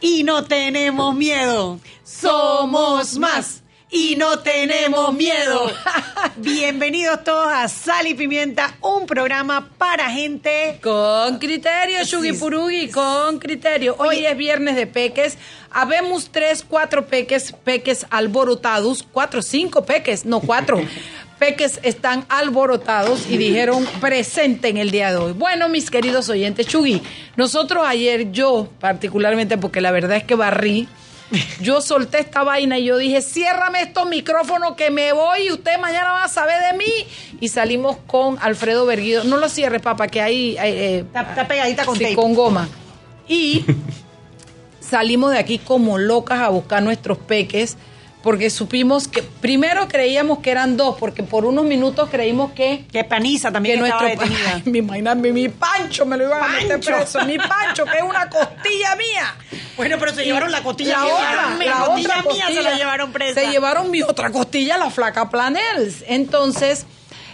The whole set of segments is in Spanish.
y no tenemos miedo. Somos más y no tenemos miedo. Bienvenidos todos a Sal y Pimienta, un programa para gente con criterio, Shugi Purugi, con criterio. Hoy es viernes de peques. Habemos tres, cuatro peques, peques alborotados, cuatro, cinco peques, no cuatro. peques están alborotados y dijeron presente en el día de hoy. Bueno, mis queridos oyentes, Chugi, nosotros ayer, yo particularmente, porque la verdad es que barrí, yo solté esta vaina y yo dije, ciérrame estos micrófonos que me voy y usted mañana va a saber de mí. Y salimos con Alfredo Berguido. No lo cierre, papá, que ahí... Eh, está, pegadita con sí, con goma. Y salimos de aquí como locas a buscar nuestros peques porque supimos que primero creíamos que eran dos, porque por unos minutos creímos que que Paniza también que nuestro ay, mi, mi, mi, Pancho me lo iban a meter preso, mi Pancho que es una costilla mía. Bueno, pero se llevaron la costilla la otra, la otra mía se la llevaron presa. Se llevaron mi otra costilla, la flaca Planels. Entonces,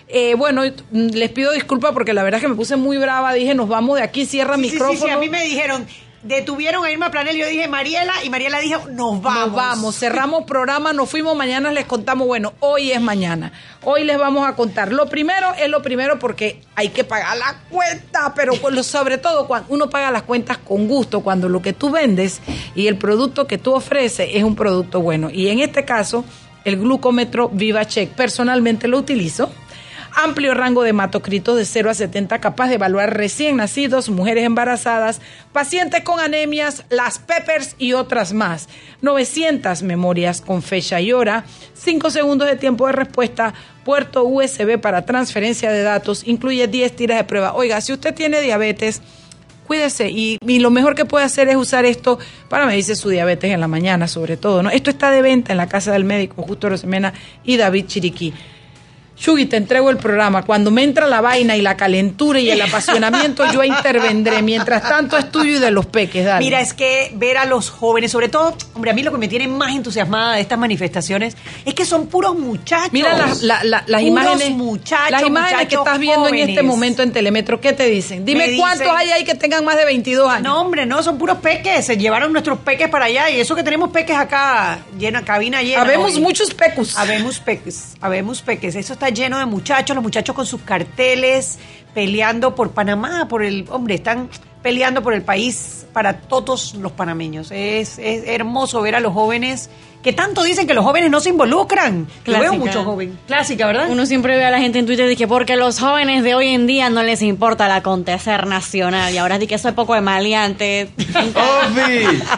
eh, bueno, les pido disculpas porque la verdad es que me puse muy brava. Dije, nos vamos de aquí, cierra micrófono. Sí, sí, a mí me dijeron, detuvieron a Irma Planel, yo dije Mariela y Mariela dijo, nos vamos. Nos vamos, cerramos programa, nos fuimos, mañana les contamos, bueno, hoy es mañana, hoy les vamos a contar. Lo primero es lo primero porque hay que pagar la cuenta, pero sobre todo cuando uno paga las cuentas con gusto, cuando lo que tú vendes y el producto que tú ofreces es un producto bueno. Y en este caso, el glucómetro VivaCheck, personalmente lo utilizo amplio rango de hematocritos de 0 a 70, capaz de evaluar recién nacidos, mujeres embarazadas, pacientes con anemias, las peppers y otras más. 900 memorias con fecha y hora, 5 segundos de tiempo de respuesta, puerto USB para transferencia de datos, incluye 10 tiras de prueba. Oiga, si usted tiene diabetes, cuídese y, lo mejor que puede hacer es usar esto para medirse su diabetes en la mañana sobre todo, ¿no? Esto está de venta en la casa del médico Justo Rosemena y David Chiriquí. Shugi, te entrego el programa. Cuando me entra la vaina y la calentura y el apasionamiento, yo intervendré. Mientras tanto, es tuyo y de los peques, dale. Mira, es que ver a los jóvenes, sobre todo, hombre, a mí lo que me tiene más entusiasmada de estas manifestaciones es que son puros muchachos. Mira las imágenes. muchachos. Las imágenes que estás viendo en este momento en Telemetro, ¿qué te dicen? Dime cuántos hay ahí que tengan más de 22 años. No, hombre, no, son puros peques. Se llevaron nuestros peques para allá y eso que tenemos peques acá, llena, cabina llena. Habemos muchos pecus. Habemos peques, habemos peques. Eso está lleno de muchachos, los muchachos con sus carteles, peleando por Panamá, por el, hombre, están peleando por el país para todos los panameños. Es, es hermoso ver a los jóvenes que tanto dicen que los jóvenes no se involucran. Clásica. veo mucho joven. Clásica, ¿verdad? Uno siempre ve a la gente en Twitter y dice, porque los jóvenes de hoy en día no les importa el acontecer nacional. Y ahora di que soy poco de maleante.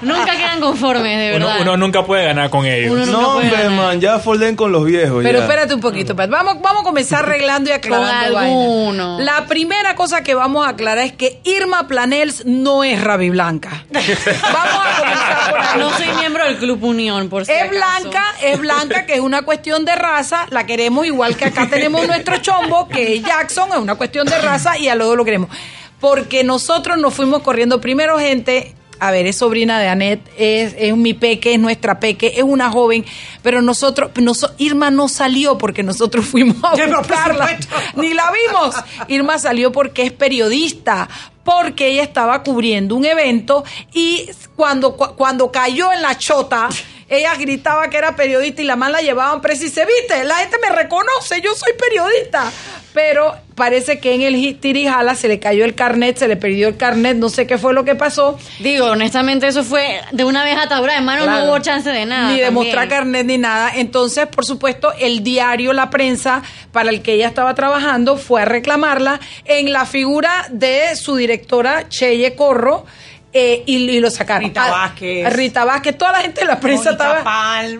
nunca quedan conformes, de verdad. Uno, nunca puede ganar con ellos. no, hombre, man, ya folden con los viejos. Pero espérate un poquito, Vamos, vamos a comenzar arreglando y aclarando. La primera cosa que vamos a aclarar es que Irma Planels no es Ravi Blanca. vamos a comenzar por ahí. No soy miembro del Club Unión, por es blanca, es blanca, que es una cuestión de raza, la queremos igual que acá tenemos nuestro chombo, que es Jackson, es una cuestión de raza y a dos lo queremos. Porque nosotros nos fuimos corriendo primero gente, a ver, es sobrina de Annette, es, es, mi peque, es nuestra peque, es una joven, pero nosotros, Irma no salió porque nosotros fuimos a buscarla, ni la vimos. Irma salió porque es periodista, porque ella estaba cubriendo un evento y cuando, cuando cayó en la chota, ella gritaba que era periodista y la más la llevaban presa y se viste, la gente me reconoce, yo soy periodista. Pero parece que en el tirijala se le cayó el carnet, se le perdió el carnet, no sé qué fue lo que pasó. Digo, honestamente eso fue de una vez atadura de mano, no hubo chance de nada. Ni de mostrar carnet ni nada. Entonces, por supuesto, el diario La Prensa para el que ella estaba trabajando fue a reclamarla en la figura de su directora Cheye Corro eh, y, lo sacaron. Rita ah, Vázquez. Rita Vázquez, toda la gente de la prensa estaba.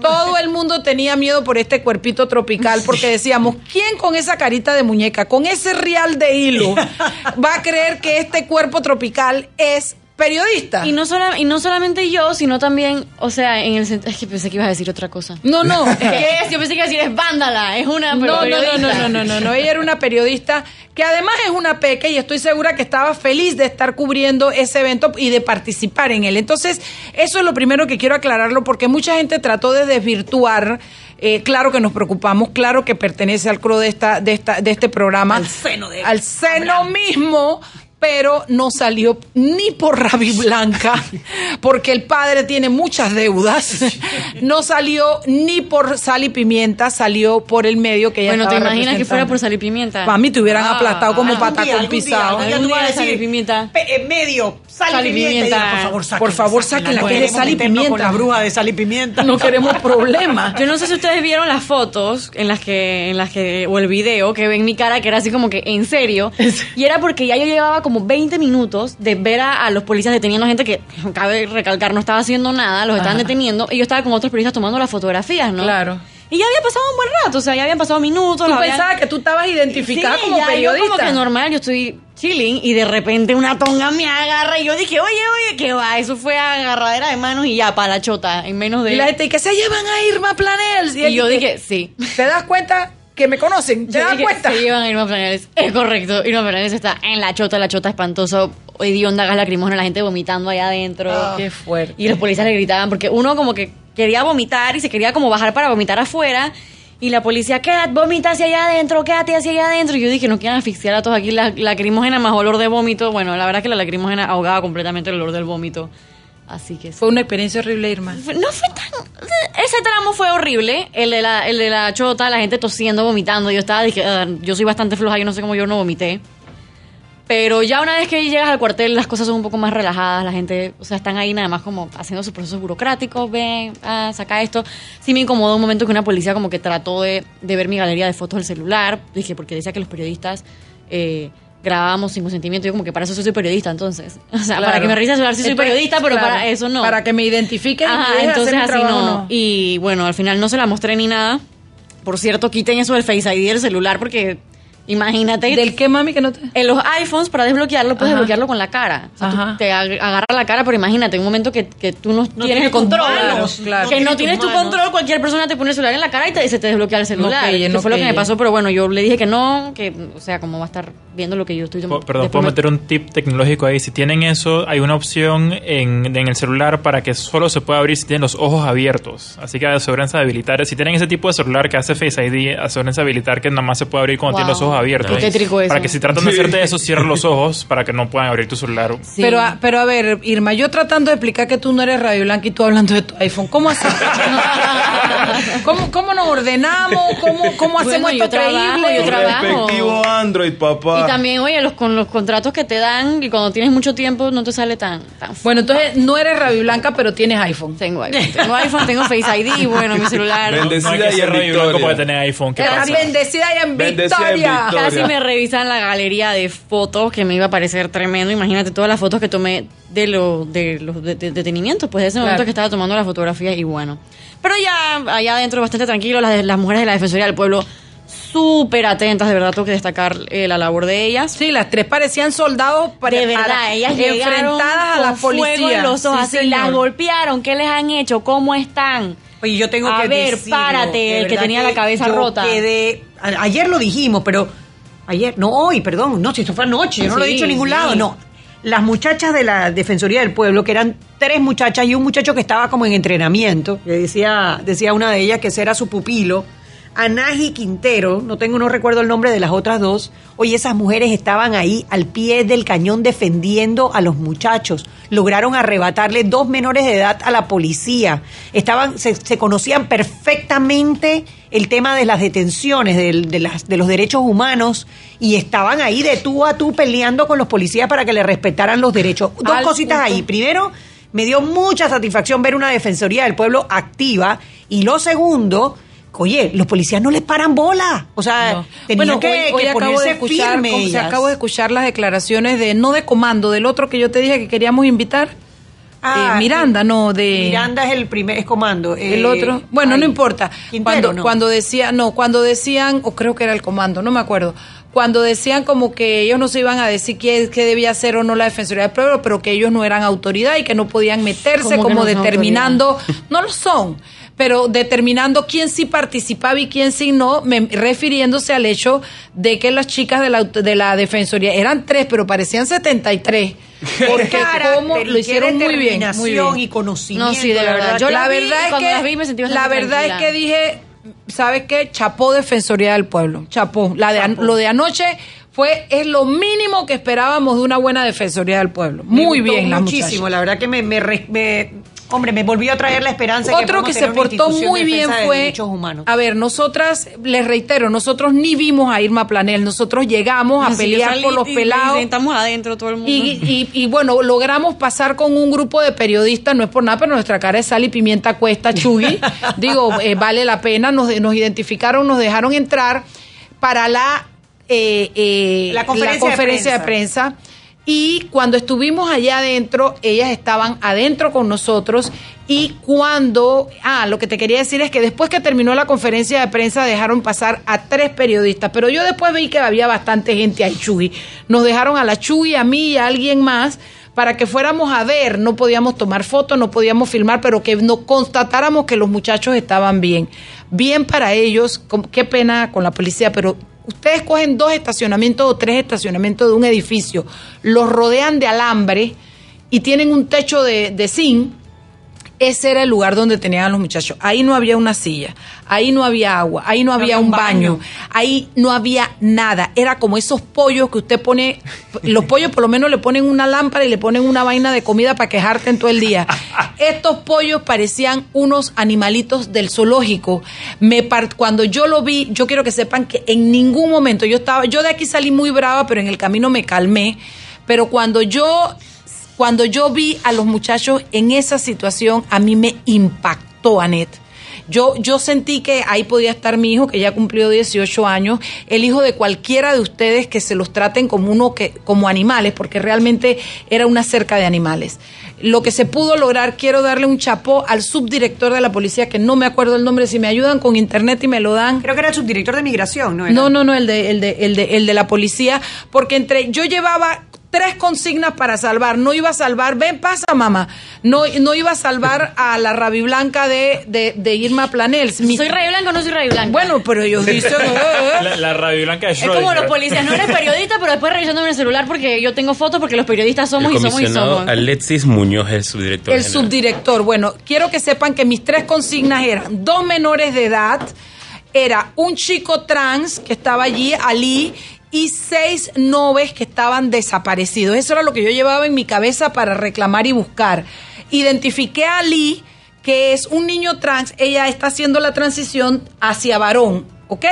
Todo el mundo tenía miedo por este cuerpito tropical, porque decíamos, ¿quién con esa carita de muñeca, con ese real de hilo, va a creer que este cuerpo tropical es periodista. Y no, sola- y no solamente yo, sino también, o sea, en el sentido. Es que pensé que ibas a decir otra cosa. No, no. es que- ¿Qué es? Yo pensé que iba a decir es vándala, es una No, no, no, periodista. no, no, no, no, no. Ella era una periodista que además es una peque y estoy segura que estaba feliz de estar cubriendo ese evento y de participar en él. Entonces, eso es lo primero que quiero aclararlo porque mucha gente trató de desvirtuar. eh, claro que nos preocupamos, claro que pertenece al CRO de esta, de esta, de este programa. Al seno de Al seno mismo. Pero no salió ni por Rabi Blanca, porque el padre tiene muchas deudas. No salió ni por Sal y Pimienta, salió por el medio que ella Bueno, ¿te imaginas que fuera por sal y pimienta? Para mí te hubieran Ah, aplastado como algún día, pisado. Algún tú vas a día sal y decir, pimienta. medio, sal, Sal y pimienta. por favor, sáquenla, Por favor, sáquenla, que es sal y pimienta. con la bruja de sal y pimienta. No queremos problemas. Yo no sé si ustedes vieron las fotos en las que, en las que, o el video que ven mi cara que era así como que en serio. Y era porque ya yo llevaba como 20 minutos de ver a, a los policías deteniendo gente que, cabe recalcar, no estaba haciendo nada, los estaban Ajá. deteniendo. Y yo estaba con otros periodistas tomando las fotografías, ¿no? Claro. Y ya había pasado un buen rato, o sea, ya habían pasado minutos. Tú habían- pensabas que tú estabas identificada Sí, como ya, periodista. Yo como que normal, yo estoy chilling y de repente una tonga me agarra y yo dije, oye, oye, ¿qué va? Eso fue agarradera de manos y ya, para la chota, en menos de... Y la gente, ¿y que se llevan a Irma Planels? Y él yo dije, sí. ¿te das cuenta que me conocen? ¿Te das cuenta? Se llevan a Irma Planeles. Es correcto. Irma Planeles está en la chota, la chota espantoso. Hedionda, gas lacrimógeno, la gente vomitando allá adentro. Ah, Qué fuerte. Y los policías le gritaban porque uno como que quería vomitar y se quería como bajar para vomitar afuera. Y la policía, quédate, vomita hacia allá adentro, quédate hacia allá adentro. Y yo dije, no quieran asfixiar a todos aquí. La lacrimógena más olor de vómito. Bueno, la verdad es que la lacrimógena ahogaba completamente el olor del vómito. Así que sí. Fue una experiencia horrible, Irma. No fue tan. Ese tramo fue horrible. El de la, el de la chota, la gente tosiendo, vomitando. Yo estaba, dije, "Ah, yo soy bastante floja, yo no sé cómo yo no vomité. Pero ya una vez que llegas al cuartel, las cosas son un poco más relajadas. La gente, o sea, están ahí nada más como haciendo sus procesos burocráticos. Ven, ah, saca esto. Sí me incomodó un momento que una policía como que trató de, de ver mi galería de fotos del celular. Dije, porque decía que los periodistas eh, grabábamos sin consentimiento. Yo como que para eso soy periodista, entonces. O sea, para que me revise el celular sí soy Entonces, periodista, pero claro, para eso no. Para que me identifiquen Ajá, entonces hacer así trabajo, no. Y bueno, al final no se la mostré ni nada. Por cierto, quiten eso del Face ID del celular porque imagínate. ¿Del qué, mami, que no te...? En los iPhones, para desbloquearlo, puedes Ajá. desbloquearlo con la cara. O sea, tú te ag- agarra la cara, pero imagínate, en un momento que, que tú no, tienes tienes el control. tus manos, claro. Que no no tienes tu manos. control, cualquier persona te pone el celular en la cara y, te- se te desbloquea el celular. que no fue lo que me pasó, pero bueno, yo le dije que no, que, o sea, como va a estar viendo lo que yo estoy Po- tomando. Perdón, puedo meter un tip tecnológico ahí. Si tienen eso, hay una opción en, en el celular para que solo se pueda abrir si tienen los ojos abiertos. Así que asegúrense de habilitar. Si tienen ese tipo de celular que hace Face ID, asegúrense de habilitar que nada más se puede abrir cuando Wow. tienen los ojos abiertos. Qué tétrico eso. Para que si tratan de hacerte eso, cierren los ojos para que no puedan abrir tu celular. Sí. Pero, a- pero a ver, Irma, yo tratando de explicar que tú no eres Radio Blanca y tú hablando de tu iPhone, ¿cómo hacemos? ¿Cómo, ¿Cómo nos ordenamos? ¿Cómo, cómo hacemos Bueno, yo esto trabajo, creíble? yo trabajo. Respectivo Android, papá. Y también, oye, los, con los contratos que te dan y cuando tienes mucho tiempo no te sale tan, tan Bueno, entonces no eres Radio Blanca, pero tienes iPhone. Tengo iPhone, tengo iPhone, tengo Face ID bueno, mi celular. Bendecido. No ser y en Blanco para tener iPhone. ¿Qué pasa? bendecida y en Bendecida en Victoria. Casi me revisan la galería de fotos que me iba a parecer tremendo. Imagínate todas las fotos que tomé de, lo, de los de- de- detenimientos, pues de ese Claro. momento que estaba tomando la fotografía y bueno. Pero ya allá adentro bastante tranquilo, las, las mujeres de la Defensoría del Pueblo súper atentas, de verdad tengo que destacar eh, la labor de ellas. Sí, las tres parecían soldados De verdad, ellas llegaron enfrentadas a la con fuego policía. en los ojos, Sí, así las golpearon, ¿qué les han hecho? ¿Cómo están? Oye, yo tengo A que ver, decirlo, párate, el que tenía la cabeza yo rota. quedé- a- ayer lo dijimos, pero ayer, no hoy, perdón, no, si esto fue anoche, yo no lo he dicho en ningún sí. lado, no. Las muchachas de la Defensoría del Pueblo, que eran tres muchachas y un muchacho que estaba como en entrenamiento, que decía, decía una de ellas que ese era su pupilo, Anaji Quintero, no tengo, no recuerdo el nombre de las otras dos. Oye, esas mujeres estaban ahí al pie del cañón defendiendo a los muchachos. Lograron arrebatarle dos menores de edad a la policía. Estaban, se, se conocían perfectamente el tema de las detenciones, de, las, de los derechos humanos, y estaban ahí de tú a tú peleando con los policías para que le respetaran los derechos. Dos Al cositas punto. ahí. Primero, me dio mucha satisfacción ver una Defensoría del Pueblo activa. Y lo segundo, oye, los policías no les paran bola. O sea, No. tenían Bueno, que, hoy, hoy que acabo de escuchar, firme como acabo de escuchar las declaraciones de no de comando, del otro que yo te dije que queríamos invitar. Ah, Eh, Miranda, no de Miranda es el primer, es comando. el eh, otro. Bueno, ay, no importa. Quintero, Cuando ¿no? cuando decía, no, cuando decían o creo que era el comando, no me acuerdo. cuando decían como que ellos no se iban a decir qué, qué debía hacer o no la Defensoría del Pueblo, pero que ellos no eran autoridad y que no podían meterse ¿Cómo que como no determinando, no lo son, pero determinando quién sí participaba y quién sí no, me- refiriéndose al hecho de que las chicas de la, de la Defensoría eran tres, pero parecían 73. Porque como lo hicieron muy bien, muy determinación bien. y conocimiento. No, sí, de verdad. Yo la la vi verdad y es que las vi me sentí la verdad es que dije, ¿sabes qué? Chapó Defensoría del Pueblo. Chapó. La de an- lo de anoche fue es lo mínimo que esperábamos de una buena Defensoría del Pueblo. Muy bien, la Muchísimo, la verdad que me, me, me- hombre, me volvió a traer la esperanza Otro que se portó muy bien de fue, humanos. a ver, nosotras, les reitero, nosotros ni vimos a Irma Planel, nosotros llegamos a Sí, pelear salí por los y pelados. Estamos adentro todo el mundo. Y, y- y, bueno, logramos pasar con un grupo de periodistas, no es por nada, pero nuestra cara es sal y pimienta cuesta, Chugui. Digo, eh, vale la pena, nos, nos identificaron, nos dejaron entrar para la, eh, eh, La conferencia de conferencia de prensa. Y cuando estuvimos allá adentro, ellas estaban adentro con nosotros. Y cuando, ah, lo que te quería decir es que después que terminó la conferencia de prensa dejaron pasar a tres periodistas, pero yo después vi que había bastante gente ahí, Chuy. Nos dejaron a la Chuy, a mí y a alguien más para que fuéramos a ver, no podíamos tomar fotos, no podíamos filmar, pero que nos constatáramos que los muchachos estaban bien. Bien para ellos, qué pena con la policía, pero ustedes cogen dos estacionamientos o tres estacionamientos de un edificio, los rodean de alambre y tienen un techo de, de zinc, ese era el lugar donde tenían a los muchachos. Ahí no había una silla, ahí no había agua, ahí no, había, un baño. ahí no había nada. Era como esos pollos que usted pone, los pollos por lo menos le ponen una lámpara y le ponen una vaina de comida para quejarte en todo el día. Estos pollos parecían unos animalitos del zoológico. Me par- cuando yo lo vi, yo quiero que sepan que en ningún momento yo estaba, yo de aquí salí muy brava, pero en el camino me calmé. Pero cuando yo cuando yo vi a los muchachos en esa situación, a mí me impactó, Anet. Yo, yo sentí que ahí podía estar mi hijo, que ya cumplió 18 años, el hijo de cualquiera de ustedes que se los traten como uno que, como animales, porque realmente era una cerca de animales. Lo que se pudo lograr, quiero darle un chapó al subdirector de la policía, que no me acuerdo el nombre, si me ayudan con internet y me lo dan. Creo que era el subdirector de migración, ¿no? Era? No, no, no, el de, el de, el de, el de la policía, porque entre yo llevaba tres consignas para salvar, no iba a salvar, ven, pasa mamá, no, no iba a salvar a la Rabi Blanca de, de, de Irma Planels. Mi- ¿Soy Rey Blanca o no soy Rey Blanca? Bueno, pero ellos dicen, eh, La, la radio blanca de es como los policías, no eres periodista, pero después revisando en el celular porque yo tengo fotos porque los periodistas somos el y somos y somos. Alexis Muñoz es el subdirector el general. subdirector. Bueno, quiero que sepan que mis tres consignas eran dos menores de edad, era un chico trans que estaba allí, Ali, y seis noves que estaban desaparecidos. Eso era lo que yo llevaba en mi cabeza para reclamar y buscar. Identifiqué a Ali, que es un niño trans, ella está haciendo la transición hacia varón. ¿Ok?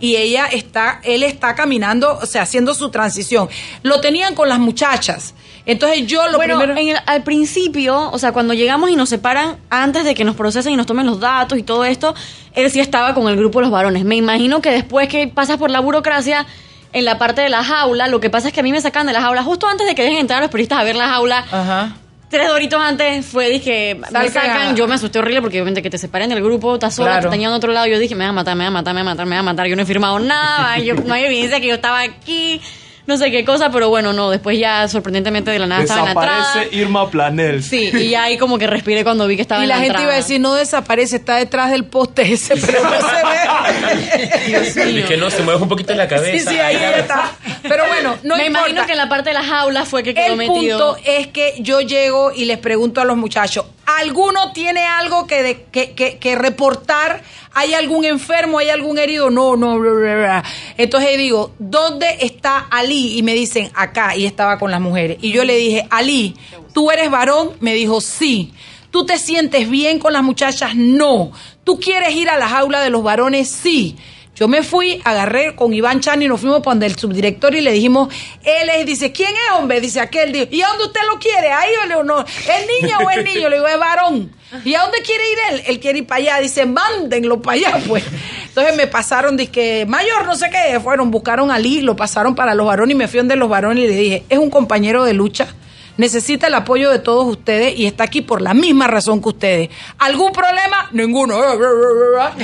Y ella está, él está caminando, o sea, haciendo su transición. Lo tenían con las muchachas. Entonces yo lo bueno, primero. en el- al principio, o sea, cuando llegamos y nos separan antes de que nos procesen y nos tomen los datos y todo esto, él sí estaba con el grupo de los varones. Me imagino que después que pasas por la burocracia, en la parte de la jaula, lo que pasa es que a mí me sacan de la jaula justo antes de que dejen entrar a los periodistas a ver la jaula. Ajá. Tres doritos antes fue, dije, me sacan, yo me asusté horrible porque obviamente que te separen del grupo, estás sola, Claro. te tenían a otro lado, yo dije, me van a matar, me van a matar, me van a matar, me van a matar, yo no he firmado nada, yo, no hay evidencia que yo estaba aquí, no sé qué cosa, pero bueno, no, después ya sorprendentemente de la nada estaba en la entrada. Desaparece Irma Planel. Sí, y ya ahí como que respiré cuando vi que estaba Y en la la gente iba a decir, no desaparece, está detrás del poste ese, pero no se ve. Y que no, se mueve un poquito la sí, cabeza. sí, ahí está. Pero bueno, no Me importa. imagino que en la parte de la jaula fue que quedó El metido. punto es que yo llego y les pregunto a los muchachos, ¿alguno tiene algo que, de- que, que- que reportar? ¿Hay algún enfermo? ¿Hay algún herido? No, no, bla, bla. Entonces digo, ¿dónde está Ali? Y me dicen, acá, y estaba con las mujeres. Y yo le dije, Ali, ¿tú eres varón? Me dijo, sí. ¿Tú te sientes bien con las muchachas? No. ¿Tú quieres ir a la jaula de los varones? Sí. Yo me fui, agarré con Iván Chani y nos fuimos para donde el subdirector y le dijimos, él es, dice, ¿quién es hombre? Dice aquel, dijo, ¿y a dónde usted lo quiere? Ahí o no, ¿es niña o es niño? Le digo, es varón. ¿Y a dónde quiere ir él? Él quiere ir para allá. Dice, mándenlo para allá, pues. Entonces me pasaron, que mayor, no sé qué, fueron, buscaron a Lee, lo pasaron para los varones y me fui donde los varones y le dije, es un compañero de lucha. Necesita el apoyo de todos ustedes y está aquí por la misma razón que ustedes. ¿Algún problema? Ninguno.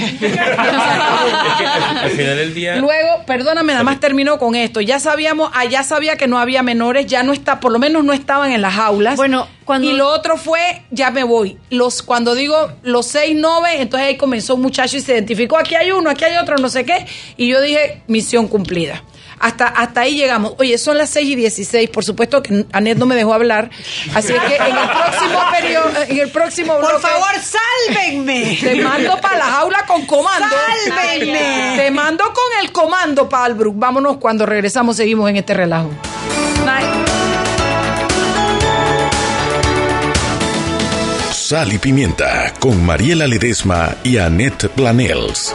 Al final del día. Luego, perdóname, nada más termino con esto. Ya sabíamos, allá sabía que no había menores, ya no está, por lo menos no estaban en las aulas. Bueno, cuando- Y lo otro fue, ya me voy. Los, cuando digo los seis nove, entonces ahí comenzó un muchacho y se identificó, aquí hay uno, aquí hay otro, no sé qué. Y yo dije, misión cumplida. Hasta, hasta ahí llegamos. Oye, son las 6 y 16. Por supuesto que Anet no me dejó hablar. Así es que en el próximo periodo, en el próximo Por favor, sálvenme. te mando para la jaula con comando. ¡Sálvenme! Te mando con el comando, Palbrook. Vámonos cuando regresamos, seguimos en este relajo. Night. Sal y Pimienta con Mariela Ledesma y Annette Planels.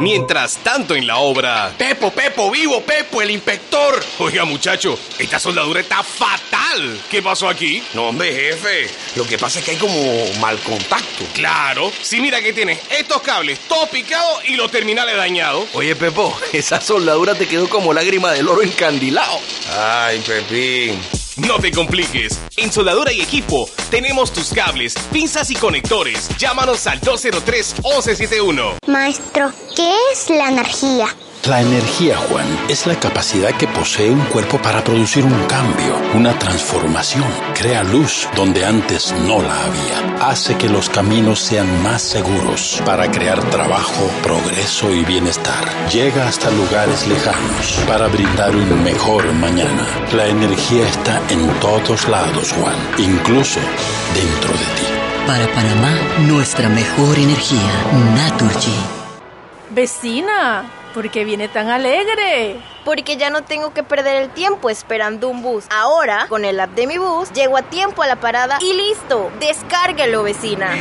Mientras tanto en la obra. Pepo, Pepo, vivo, Pepo, el inspector. Oiga, muchacho, esta soldadura está fatal. ¿Qué pasó aquí? No, hombre, jefe. Lo que pasa es que hay como mal contacto. Claro. Sí, mira que tienes estos cables todo picados y los terminales dañados. Oye, Pepo, esa soldadura te quedó como lágrima del oro encandilado. Ay, Pepín. No te compliques. En Soldadura y Equipo tenemos tus cables, pinzas y conectores. Llámanos al 203-1171. Maestro, ¿qué es la energía? La energía, Juan, es la capacidad que posee un cuerpo para producir un cambio, una transformación. Crea luz donde antes no la había. Hace que los caminos sean más seguros para crear trabajo, progreso y bienestar. Llega hasta lugares lejanos para brindar un mejor mañana. La energía está en todos lados, Juan, incluso dentro de ti. Para Panamá, nuestra mejor energía, Naturgy. Vecina, ¿por qué viene tan alegre? Porque ya no tengo que perder el tiempo esperando un bus. Ahora, con el app de mi bus, llego a tiempo a la parada y listo. Descárguelo, vecina.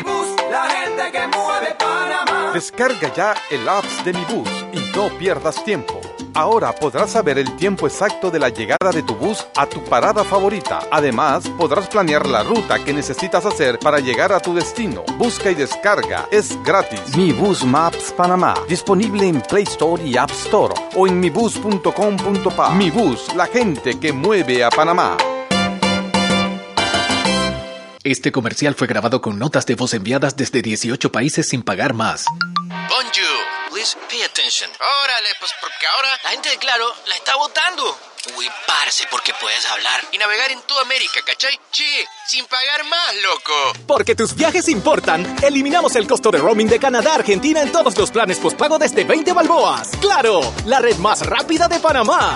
La gente que mueve Panamá. Descarga ya el apps de mi bus y no pierdas tiempo. Ahora podrás saber el tiempo exacto de la llegada de tu bus a tu parada favorita. Además, podrás planear la ruta que necesitas hacer para llegar a tu destino. Busca y descarga. Es gratis. Mi Bus Maps Panamá. Disponible en Play Store y App Store o en mibus.com.pa. Mi Bus, la gente que mueve a Panamá. Este comercial fue grabado con notas de voz enviadas desde 18 países sin pagar más. Bonjour, please pay attention. Órale, pues porque ahora la gente de Claro la está votando. Uy, parce, porque puedes hablar y navegar en toda América, ¿cachai? Che, sin pagar más, loco. Porque tus viajes importan, eliminamos el costo de roaming de Canadá a Argentina en todos los planes postpago desde 20 balboas. ¡Claro! La red más rápida de Panamá.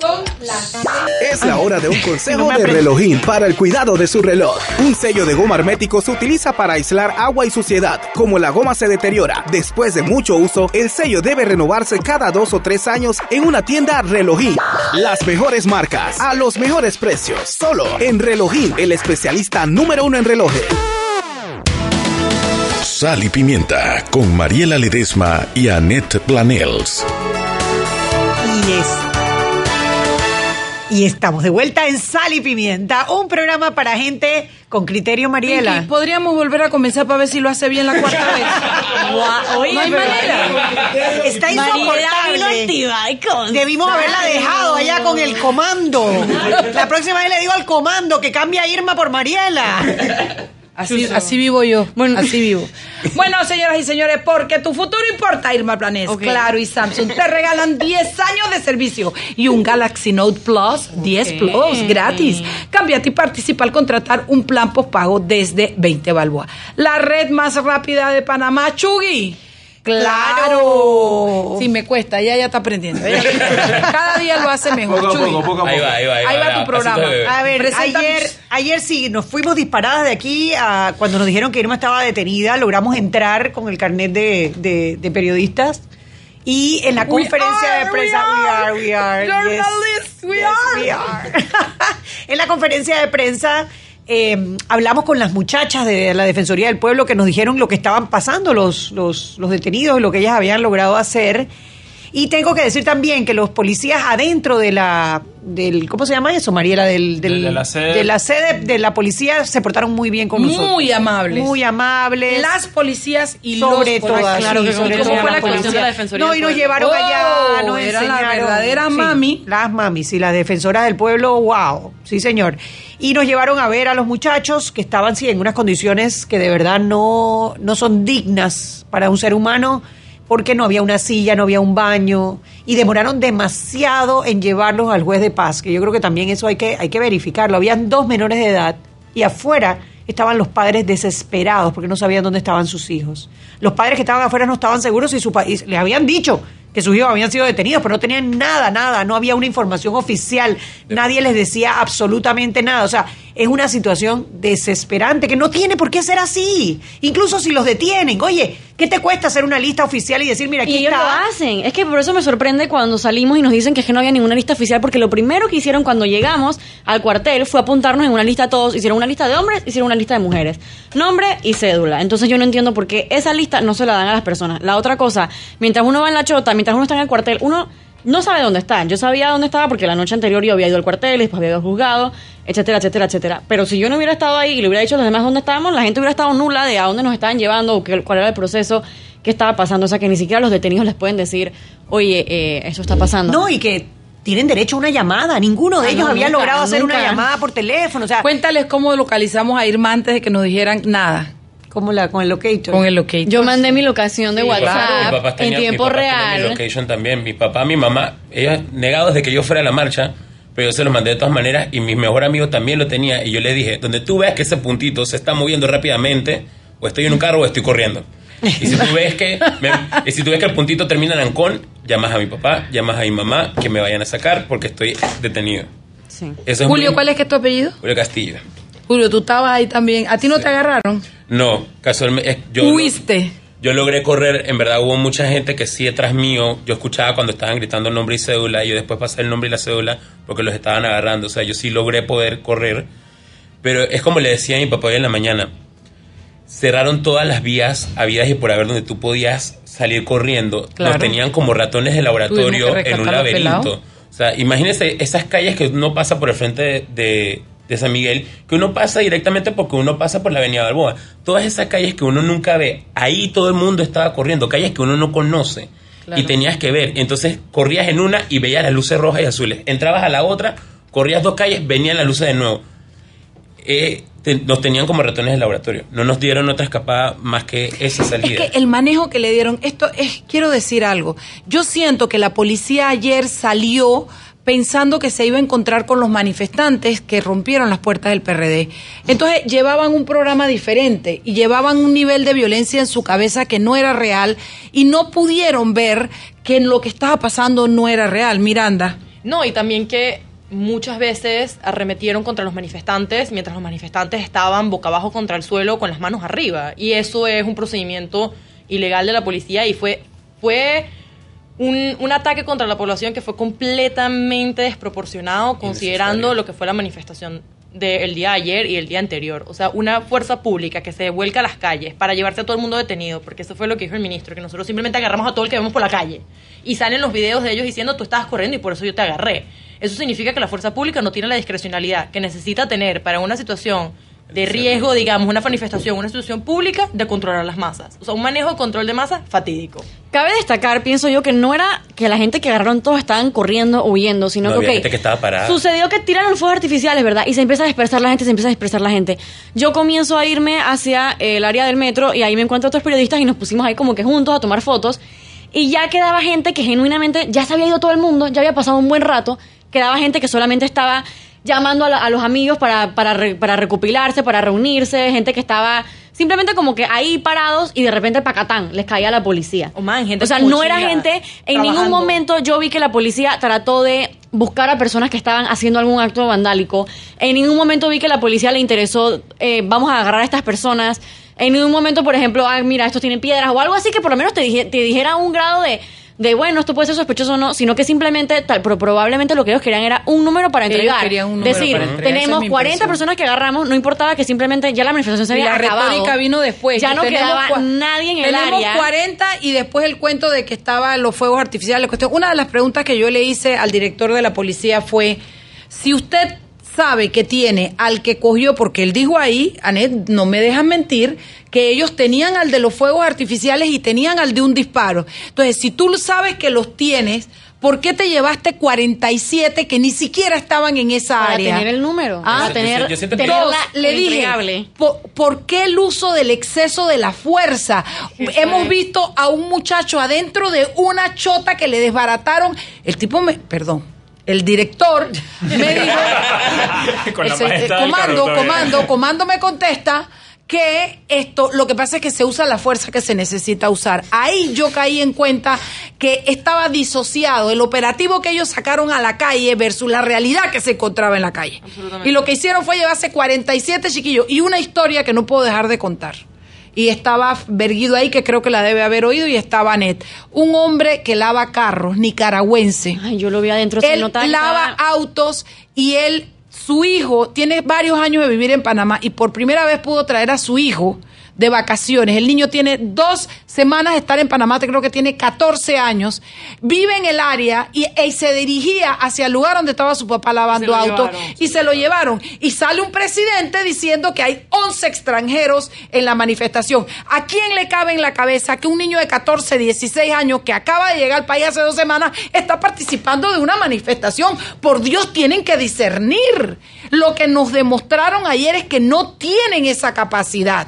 Son las Es la hora de un consejo de relojín para el cuidado de su reloj. Un sello de goma hermético se utiliza para aislar agua y suciedad. Como la goma se deteriora después de mucho uso, el sello debe renovarse cada dos o tres años en una tienda relojín. Las mejores marcas, a los mejores precios, solo en relojín, el especialista número uno en relojes. Sal y Pimienta con Mariela Ledesma y Annette Planels. Y es. Y estamos de vuelta en Sal y Pimienta, un programa para gente con criterio, Mariela. Pinky, Podríamos volver a comenzar para ver si lo hace bien la cuarta vez. Oye, no hay manera. Está insoportable. Debimos haberla dejado allá con el comando. La próxima vez le digo al comando que cambie a Irma por Mariela. Así, así vivo yo. Así vivo. Bueno, señoras y señores, porque tu futuro importa, Irma Planés. Ok. Claro y Samsung te regalan 10 años de servicio y un Galaxy Note Plus 10 Plus gratis. Cámbiate y participa al contratar un plan postpago desde 20 balboa. La red más rápida de Panamá, Chugui. Claro. Sí, me cuesta, ella ya está aprendiendo. Ella- cada día lo hace mejor. Poco poco, poco a Ahí poco. va, ahí va, ahí va. Ahí va ya, tu programa. A ver, ayer, ayer sí, nos fuimos disparadas de aquí a cuando nos dijeron que Irma estaba detenida, logramos entrar con el carnet de, de- de periodistas y en la We conferencia are, de prensa, we we are, we are, yes. journalists, we Yes, are. we are. en la conferencia de prensa eh, hablamos con las muchachas de la Defensoría del Pueblo que nos dijeron lo que estaban pasando los, los, los detenidos, lo que ellas habían logrado hacer. Y tengo que decir también que los policías adentro de la, del, ¿cómo se llama eso, Mariela? Del, del- De- de la sede. de la sede de la policía se portaron muy bien con nosotros. Muy amables. Muy amables. Las policías y sobre los todas, claro sí, que sobre ¿cómo todas fue la las actuación de la policías. Defensoría No, y nos llevaron Oh, allá, nos eran las enseñaron. verdaderas mami. Las mami, sí, las defensoras del pueblo, wow, sí señor. Y nos llevaron a ver a los muchachos que estaban, sí, en unas condiciones que de verdad no, no son dignas para un ser humano, porque no había una silla, no había un baño, y demoraron demasiado en llevarlos al juez de paz, que yo creo que también eso hay que, hay que verificarlo. Habían dos menores de edad y afuera estaban los padres desesperados porque no sabían dónde estaban sus hijos. Los padres que estaban afuera no estaban seguros si su país les habían dicho que sus hijos habían sido detenidos, pero no tenían nada, nada, no había una información oficial, nadie les decía absolutamente nada. O sea, es una situación desesperante que no tiene por qué ser así. Incluso si los detienen, oye, ¿qué te cuesta hacer una lista oficial y decir, mira, aquí Y ellos está? lo hacen. Es que por eso me sorprende cuando salimos y nos dicen que es que no había ninguna lista oficial, porque lo primero que hicieron cuando llegamos al cuartel fue apuntarnos en una lista a todos. Hicieron una lista de hombres, hicieron una lista de mujeres. Nombre y cédula. Entonces yo no entiendo por qué esa lista no se la dan a las personas. La otra cosa, mientras uno va en la chota, mientras uno está en el cuartel, uno no sabe dónde está. Yo sabía dónde estaba porque la noche anterior yo había ido al cuartel, después había ido al juzgado, etcétera, etcétera, etcétera. Pero si yo no hubiera estado ahí y le hubiera dicho a los demás dónde estábamos, la gente hubiera estado nula de a dónde nos estaban llevando o qué- cuál era el proceso que estaba pasando. O sea, que ni siquiera los detenidos les pueden decir, oye, eh, eso está pasando. No, y que tienen derecho a una llamada. Ninguno de Ah, ellos no, había nunca, logrado hacer nunca. una llamada por teléfono. O sea, Cuéntales cómo localizamos a Irma antes de que nos dijeran nada. Como la, con el locator. Con el locator. Yo mandé mi locación de papá- WhatsApp mi papá en tenía- mi tiempo papá tenía Mi real. location también. Mi papá, mi mamá, ellos negados de que yo fuera a la marcha, pero yo se los mandé de todas maneras y mi mejor amigo también lo tenía y yo le dije, donde tú veas que ese puntito se está moviendo rápidamente, o estoy en un carro o estoy corriendo. Y si tú ves que, me- y si tú ves que el puntito termina en Ancón, llamas a mi papá, llamas a mi mamá, que me vayan a sacar porque estoy detenido. Sí. Eso es Julio, muy- ¿cuál es que es tu apellido? Julio Castillo. Julio, tú estabas ahí también. ¿A ti no te agarraron? No, casualmente. Yo, Huiste. Yo logré correr, en verdad hubo mucha gente que sí detrás mío, yo escuchaba cuando estaban gritando el nombre y cédula, y yo después pasé el nombre y la cédula porque los estaban agarrando, o sea, yo sí logré poder correr, pero es como le decía a mi papá hoy en la mañana, cerraron todas las vías habidas y por haber donde tú podías salir corriendo, Claro. los tenían como ratones de laboratorio en un laberinto. O sea, imagínese esas calles que uno pasa por el frente de, de- de San Miguel, que uno pasa directamente porque uno pasa por la Avenida Balboa. Todas esas calles que uno nunca ve, ahí todo el mundo estaba corriendo, calles que uno no conoce. Claro. Y tenías que ver. Entonces corrías en una y veías las luces rojas y azules. Entrabas a la otra, corrías dos calles, venían las luces de nuevo. Eh, te- nos tenían como ratones de laboratorio. No nos dieron otra escapada más que esa Es salida. que el manejo que le dieron, esto es, quiero decir algo. Yo siento que la policía ayer salió pensando que se iba a encontrar con los manifestantes que rompieron las puertas del PRD. Entonces llevaban un programa diferente y llevaban un nivel de violencia en su cabeza que no era real y no pudieron ver que lo que estaba pasando no era real. Miranda. No, y también que muchas veces arremetieron contra los manifestantes mientras los manifestantes estaban boca abajo contra el suelo con las manos arriba. Y eso es un procedimiento ilegal de la policía y fue, fue un, un ataque contra la población que fue completamente desproporcionado considerando lo que fue la manifestación del día de ayer y el día anterior. O sea, una fuerza pública que se vuelca a las calles para llevarse a todo el mundo detenido, porque eso fue lo que dijo el ministro, que nosotros simplemente agarramos a todo el que vemos por la calle. Y salen los videos de ellos diciendo, tú estabas corriendo y por eso yo te agarré. Eso significa que la fuerza pública no tiene la discrecionalidad que necesita tener para una situación de riesgo, digamos, una manifestación, una institución pública de controlar las masas. O sea, un manejo de control de masas fatídico. Cabe destacar, pienso yo, que no era que la gente que agarraron todos estaban corriendo o huyendo, sino No que, había ok, gente que estaba parada. Sucedió que tiraron los fuegos artificiales, ¿verdad? Y se empieza a dispersar la gente, se empieza a dispersar la gente. Yo comienzo a irme hacia el área del metro y ahí me encuentro otros periodistas y nos pusimos ahí como que juntos a tomar fotos. Y ya quedaba gente que genuinamente ya se había ido todo el mundo, ya había pasado un buen rato. Quedaba gente que solamente estaba llamando a, la- a los amigos para, para, re- para recopilarse, para reunirse, gente que estaba simplemente como que ahí parados y de repente pacatán, les caía la policía. O man, gente O sea, no era gente, en ningún momento yo vi que la policía trató de buscar a personas que estaban haciendo algún acto vandálico. En ningún momento vi que la policía le interesó, eh, vamos a agarrar a estas personas. En ningún momento, por ejemplo, ah, mira, estos tienen piedras o algo así que por lo menos te, dije- te dijera un grado de, de, bueno, esto puede ser sospechoso o no, sino que simplemente, tal, pero probablemente lo que ellos querían era un número para Ellos entregar. querían un número Decir, para entregar, esa tenemos es mi 40 impresión. personas que agarramos, no importaba que simplemente ya la manifestación se Y había la acabado. retórica vino después. Ya no tenemos quedaba nadie en el tenemos área. 40 y después el cuento de que estaban los fuegos artificiales. Una de las preguntas que yo le hice al director de la policía fue, si usted sabe que tiene al que cogió, porque él dijo ahí, Anet, no me dejan mentir, que ellos tenían al de los fuegos artificiales y tenían al de un disparo. Entonces, si tú sabes que los tienes, ¿por qué te llevaste 47 que ni siquiera estaban en esa Para área? tener el número, Ah, para tener, yo le dije. ¿por, por qué el uso del exceso de la fuerza? Hemos visto a un muchacho adentro de una chota que le desbarataron. El tipo me, perdón, el director me dijo, Con la eh, comando, comando, comando me contesta que esto, lo que pasa es que se usa la fuerza que se necesita usar. Ahí yo caí en cuenta que estaba disociado el operativo que ellos sacaron a la calle versus la realidad que se encontraba en la calle. Y lo que hicieron fue llevarse 47 chiquillos y una historia que no puedo dejar de contar. Y estaba Berguido ahí, que creo que la debe haber oído, y estaba Net. Un hombre que lava carros, nicaragüense. Ay, yo lo vi adentro. se Él lava estaba- autos y él, su hijo, tiene varios años de vivir en Panamá y por primera vez pudo traer a su hijo de vacaciones. El niño tiene dos semanas de estar en Panamá, te creo que tiene 14 años. Vive en el área y, y se dirigía hacia el lugar donde estaba su papá lavando autos y se lo llevaron. Y sale un presidente diciendo que hay 11 extranjeros en la manifestación. ¿A quién le cabe en la cabeza que un niño de 14, 16 años que acaba de llegar al país hace dos semanas está participando de una manifestación? Por Dios, tienen que discernir. Lo que nos demostraron ayer es que no tienen esa capacidad.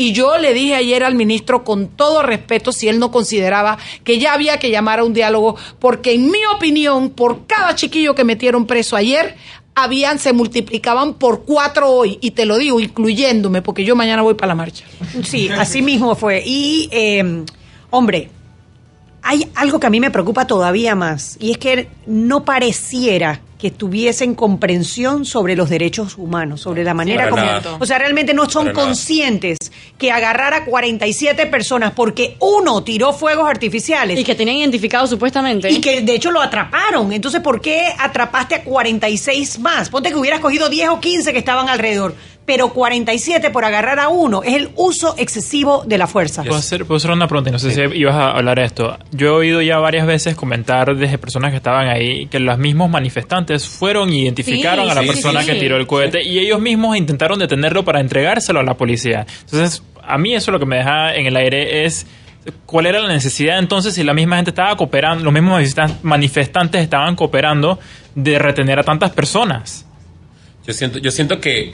Y yo le dije ayer al ministro con todo respeto si él no consideraba que ya había que llamar a un diálogo, porque en mi opinión, por cada chiquillo que metieron preso ayer, habían, se multiplicaban por cuatro hoy. Y te lo digo, incluyéndome, porque yo mañana voy para la marcha. Sí, así mismo fue. Y, eh, hombre, hay algo que a mí me preocupa todavía más, y es que no pareciera que tuviesen comprensión sobre los derechos humanos, sobre la manera como... nada. O sea, realmente no son Para nada. conscientes que agarrar a 47 personas porque uno tiró fuegos artificiales. Y que tenían identificado supuestamente. Y que de hecho lo atraparon. Entonces, ¿por qué atrapaste a 46 más? Ponte que hubieras cogido 10 o 15 que estaban alrededor. Pero 47 por agarrar a uno es el uso excesivo de la fuerza. ¿Puedo hacer, puedo hacer una pregunta? y No sé si ibas a hablar de esto. Yo he oído ya varias veces comentar desde personas que estaban ahí que los mismos manifestantes fueron y identificaron Sí, a la sí, persona sí. que tiró el cohete y ellos mismos intentaron detenerlo para entregárselo a la policía. Entonces, a mí eso lo que me deja en el aire es cuál era la necesidad entonces si la misma gente estaba cooperando, los mismos manifestan- manifestantes estaban cooperando de retener a tantas personas. Yo siento, yo siento que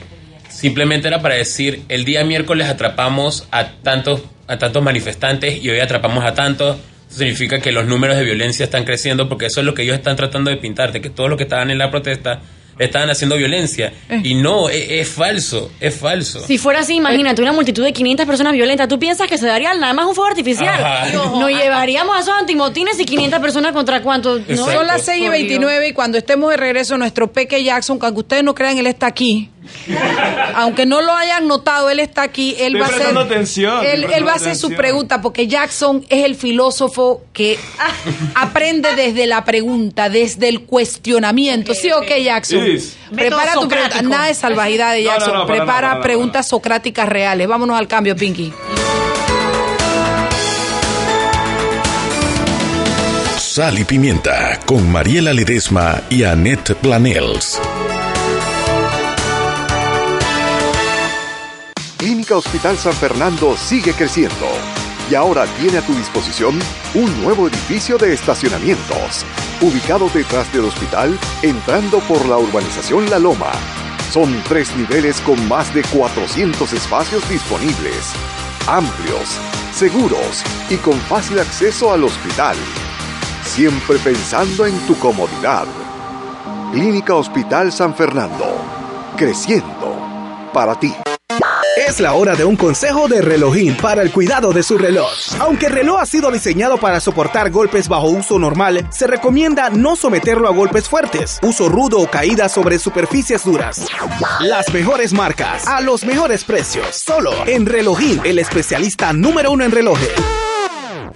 simplemente era para decir, el día miércoles atrapamos a tantos, a tantos manifestantes y hoy atrapamos a tantos. Eso significa que los números de violencia están creciendo porque eso es lo que ellos están tratando de pintarte, que todos los que estaban en la protesta estaban haciendo violencia. Y no, es, es falso, es falso. Si fuera así, imagínate una multitud de 500 personas violentas. ¿Tú piensas que se daría nada más un fuego artificial? Ajá. No. Nos llevaríamos a esos antimotines y 500 personas contra cuánto. ¿no? Son las 6 y Por 29 y cuando estemos de regreso, nuestro Peque Jackson, que aunque ustedes no crean, él está aquí. Aunque no lo hayan notado, él está aquí. Él Estoy va a hacer, atención, él, él va a hacer su pregunta porque Jackson es el filósofo que aprende desde la pregunta, desde el cuestionamiento. ¿Sí o qué, Jackson? Yes. Prepara Método tu pregunta. Nada de salvajidad de No, no, Jackson. no, para Prepara preguntas socráticas reales. Vámonos al cambio, Pinky. Sal y Pimienta con Mariela Ledesma y Annette Planels. Clínica Hospital San Fernando sigue creciendo y ahora tiene a tu disposición un nuevo edificio de estacionamientos, ubicado detrás del hospital, entrando por la urbanización La Loma. Son tres niveles con más de 400 espacios disponibles, amplios, seguros y con fácil acceso al hospital. Siempre pensando en tu comodidad. Clínica Hospital San Fernando, creciendo para ti. Es la hora de un consejo de relojín para el cuidado de su reloj. Aunque el reloj ha sido diseñado para soportar golpes bajo uso normal, se recomienda no someterlo a golpes fuertes, uso rudo o caídas sobre superficies duras. Las mejores marcas, a los mejores precios, solo en Relojín, el especialista número uno en relojes.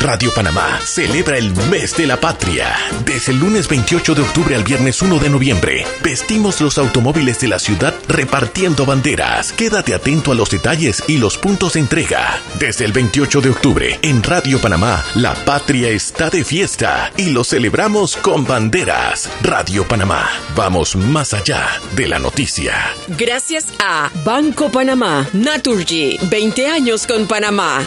Radio Panamá celebra el mes de la patria. Desde el lunes 28 de octubre al viernes 1 de noviembre, vestimos los automóviles de la ciudad repartiendo banderas. Quédate atento a los detalles y los puntos de entrega. Desde el 28 de octubre, en Radio Panamá, la patria está de fiesta y lo celebramos con banderas. Radio Panamá, vamos más allá de la noticia. Gracias a Banco Panamá, Naturgy, 20 años con Panamá.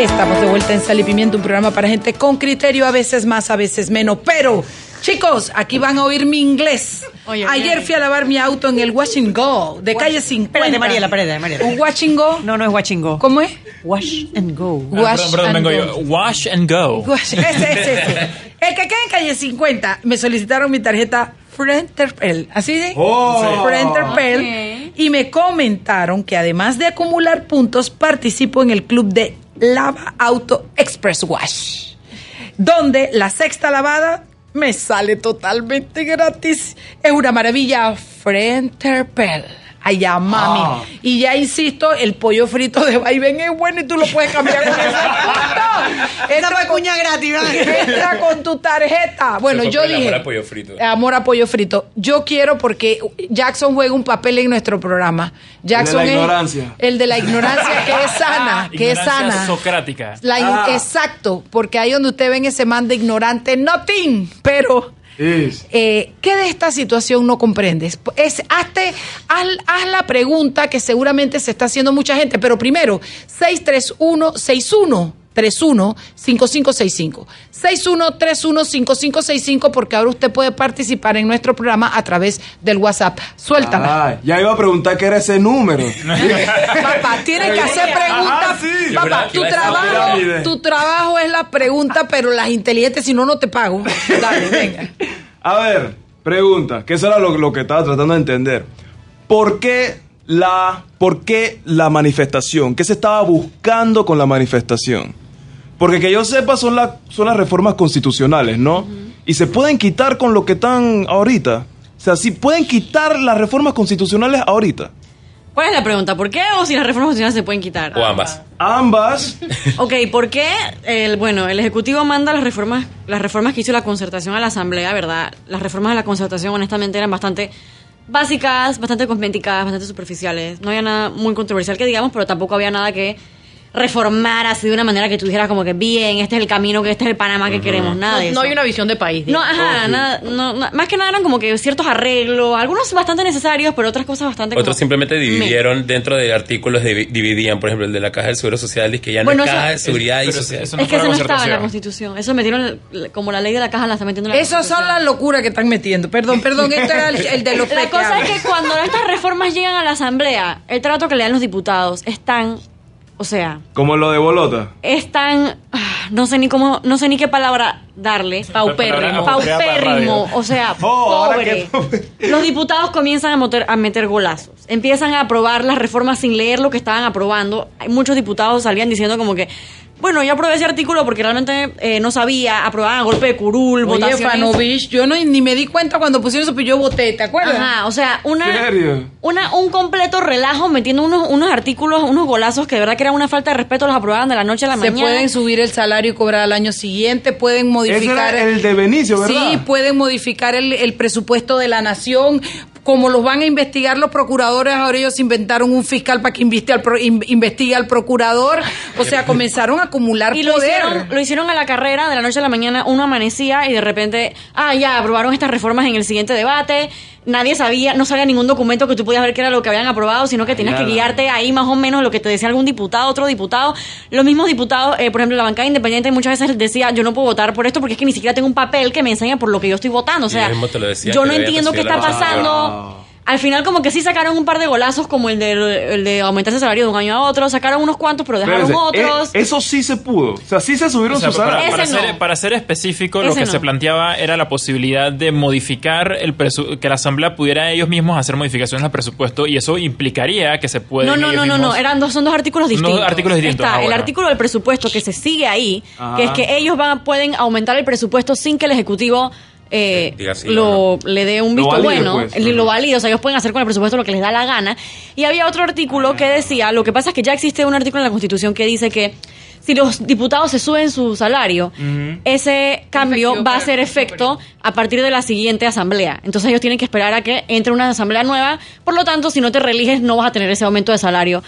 Estamos de vuelta en Sal y Pimienta, un programa para gente con criterio, a veces más, a veces menos. Pero, chicos, aquí van a oír mi inglés. Oye, Ayer oye. fui a lavar mi auto en el Wash and Go, de calle 50. Espérate, Mariela, espérate, Mariela. ¿Un Wash and Go? No, no es watch and go. ¿Cómo es? Wash and go. Ah, Wash perdón, perdón, and vengo go. yo. Wash and go. Wash- ese, ese, ese. El que queda en calle 50, me solicitaron mi tarjeta Frenterpel. ¿Así de? Oh. Sí. Frenterpel. Y me comentaron que además de acumular puntos, participo en el club de Lava Auto Express Wash. Donde la sexta lavada me sale totalmente gratis. Es una maravilla. Frenterpel. Allá, mami. Ah. Y ya insisto, el pollo frito de vaivén es bueno y tú lo puedes cambiar con ese. Entra con, gratis, entra con tu tarjeta. Bueno, yo el dije. amor a pollo frito. Amor a pollo frito. Yo quiero porque Jackson juega un papel en nuestro programa. Jackson la es ignorancia. el de la ignorancia que es sana, que es Ignorancia sana. socrática. La in- Ah. Exacto, porque ahí donde usted ven ese man de ignorante, nothing, pero eh, ¿qué de esta situación no comprendes? Es, hazte, haz, haz la pregunta que seguramente se está haciendo mucha gente, pero primero, 63161 61-5565. 6131-5565 porque ahora usted puede participar en nuestro programa a través del WhatsApp. Suéltala. Ah, ya iba a preguntar qué era ese número. Papá, tiene que hacer preguntas. Ah, sí. Papá, tu trabajo, tu trabajo es la pregunta, pero las inteligentes, si no, no te pago. Dale, venga. A ver, pregunta, que eso era lo, lo que estaba tratando de entender. ¿Por qué la, por qué la manifestación? ¿Qué se estaba buscando con la manifestación? Porque que yo sepa son, la- son las reformas constitucionales, ¿no? Y se pueden quitar con lo que están ahorita. O sea, si pueden quitar las reformas constitucionales ahorita. ¿Cuál es la pregunta? ¿Por qué o si las reformas constitucionales se pueden quitar? O ambas. Ambas. Ok, ¿por qué? El, bueno, el Ejecutivo manda las reformas, las reformas que hizo la concertación a la Asamblea, ¿verdad? Las reformas de la concertación, honestamente, eran bastante básicas, bastante cosméticas, bastante superficiales. No había nada muy controversial que digamos, pero tampoco había nada que reformar así de una manera que tú dijeras como que bien, este es el camino, que este es el Panamá que queremos, nada No, de eso. no hay una visión de país. No, ajá, nada, no, más que nada eran como que ciertos arreglos, algunos bastante necesarios, pero otras cosas bastante como- Otros simplemente dividieron dentro de artículos, divi- dividían, por ejemplo, el de la Caja del Seguro Social, y que ya no Bueno, es eso- Caja de Seguridad y Social. eso es que eso no estaba en la Constitución. Eso metieron como la ley de la caja la está metiendo en la Esas son las locuras que están metiendo. Perdón, perdón, este era el, el de los La cosa es que cuando estas reformas llegan a la Asamblea, el trato que le dan los diputados es tan, o sea, Como lo de Bolota. es tan, ah, no sé ni cómo, no sé ni qué palabra darle. Paupérrimo. Paupérrimo, o sea, Oh, pobre. Los diputados comienzan a meter, a meter golazos. Empiezan a aprobar las reformas sin leer lo que estaban aprobando. Hay muchos diputados salían diciendo como que, bueno, yo aprobé ese artículo porque realmente eh, no sabía, aprobaban a golpe de curul, Oye, votaciones. Fanovich, yo no, ni me di cuenta cuando pusieron eso, pero yo voté, ¿te acuerdas? Ajá, o sea, una, una un completo relajo metiendo unos, unos artículos, unos golazos que de verdad que era una falta de respeto, los aprobaban de la noche a la Se mañana. pueden subir el salario y cobrar al año siguiente, pueden modificar... Ese era el de Benicio, ¿verdad? Sí, pueden modificar el, el presupuesto de la nación. Como los van a investigar los procuradores, ahora ellos inventaron un fiscal para que inviste al pro- in- investigue al procurador. O sea, comenzaron a acumular Y lo poder. hicieron, lo hicieron a la carrera, de la noche a la mañana, uno amanecía y de repente, ah, ya, aprobaron estas reformas en el siguiente debate. Nadie sabía, no sabía ningún documento que tú podías ver que era lo que habían aprobado, sino que tenías que guiarte ahí más o menos lo que te decía algún diputado, otro diputado. Los mismos diputados, eh, por ejemplo, la bancada independiente muchas veces decía, yo no puedo votar por esto porque es que ni siquiera tengo un papel que me enseña por lo que yo estoy votando. O sea, yo no entiendo qué está pasando. Al final como que sí sacaron un par de golazos como el de, el de aumentar el salario de un año a otro, sacaron unos cuantos, pero dejaron Espérense, otros. eh, eso sí se pudo. O sea, sí se subieron O sea, sus para, salarios. para Ese ser, no. para ser específico, lo Ese que no. se planteaba era la posibilidad de modificar el presu- que la Asamblea pudiera ellos mismos hacer modificaciones al presupuesto y eso implicaría que se pueden No, no, no, no, no, eran dos, son dos artículos distintos. artículos distintos. Está Ah, el bueno. artículo del presupuesto que se sigue ahí, Ajá. que es que ellos van, pueden aumentar el presupuesto sin que el Ejecutivo eh, lo, le dé un visto valide, bueno, pues. el- lo valide, o sea, ellos pueden hacer con el presupuesto lo que les da la gana. Y había otro artículo que decía, lo que pasa es que ya existe un artículo en la Constitución que dice que si los diputados se suben su salario, ese cambio va a hacer efecto a partir de la siguiente asamblea. Entonces ellos tienen que esperar a que entre una asamblea nueva. Por lo tanto, si no te reeliges, no vas a tener ese aumento de salario.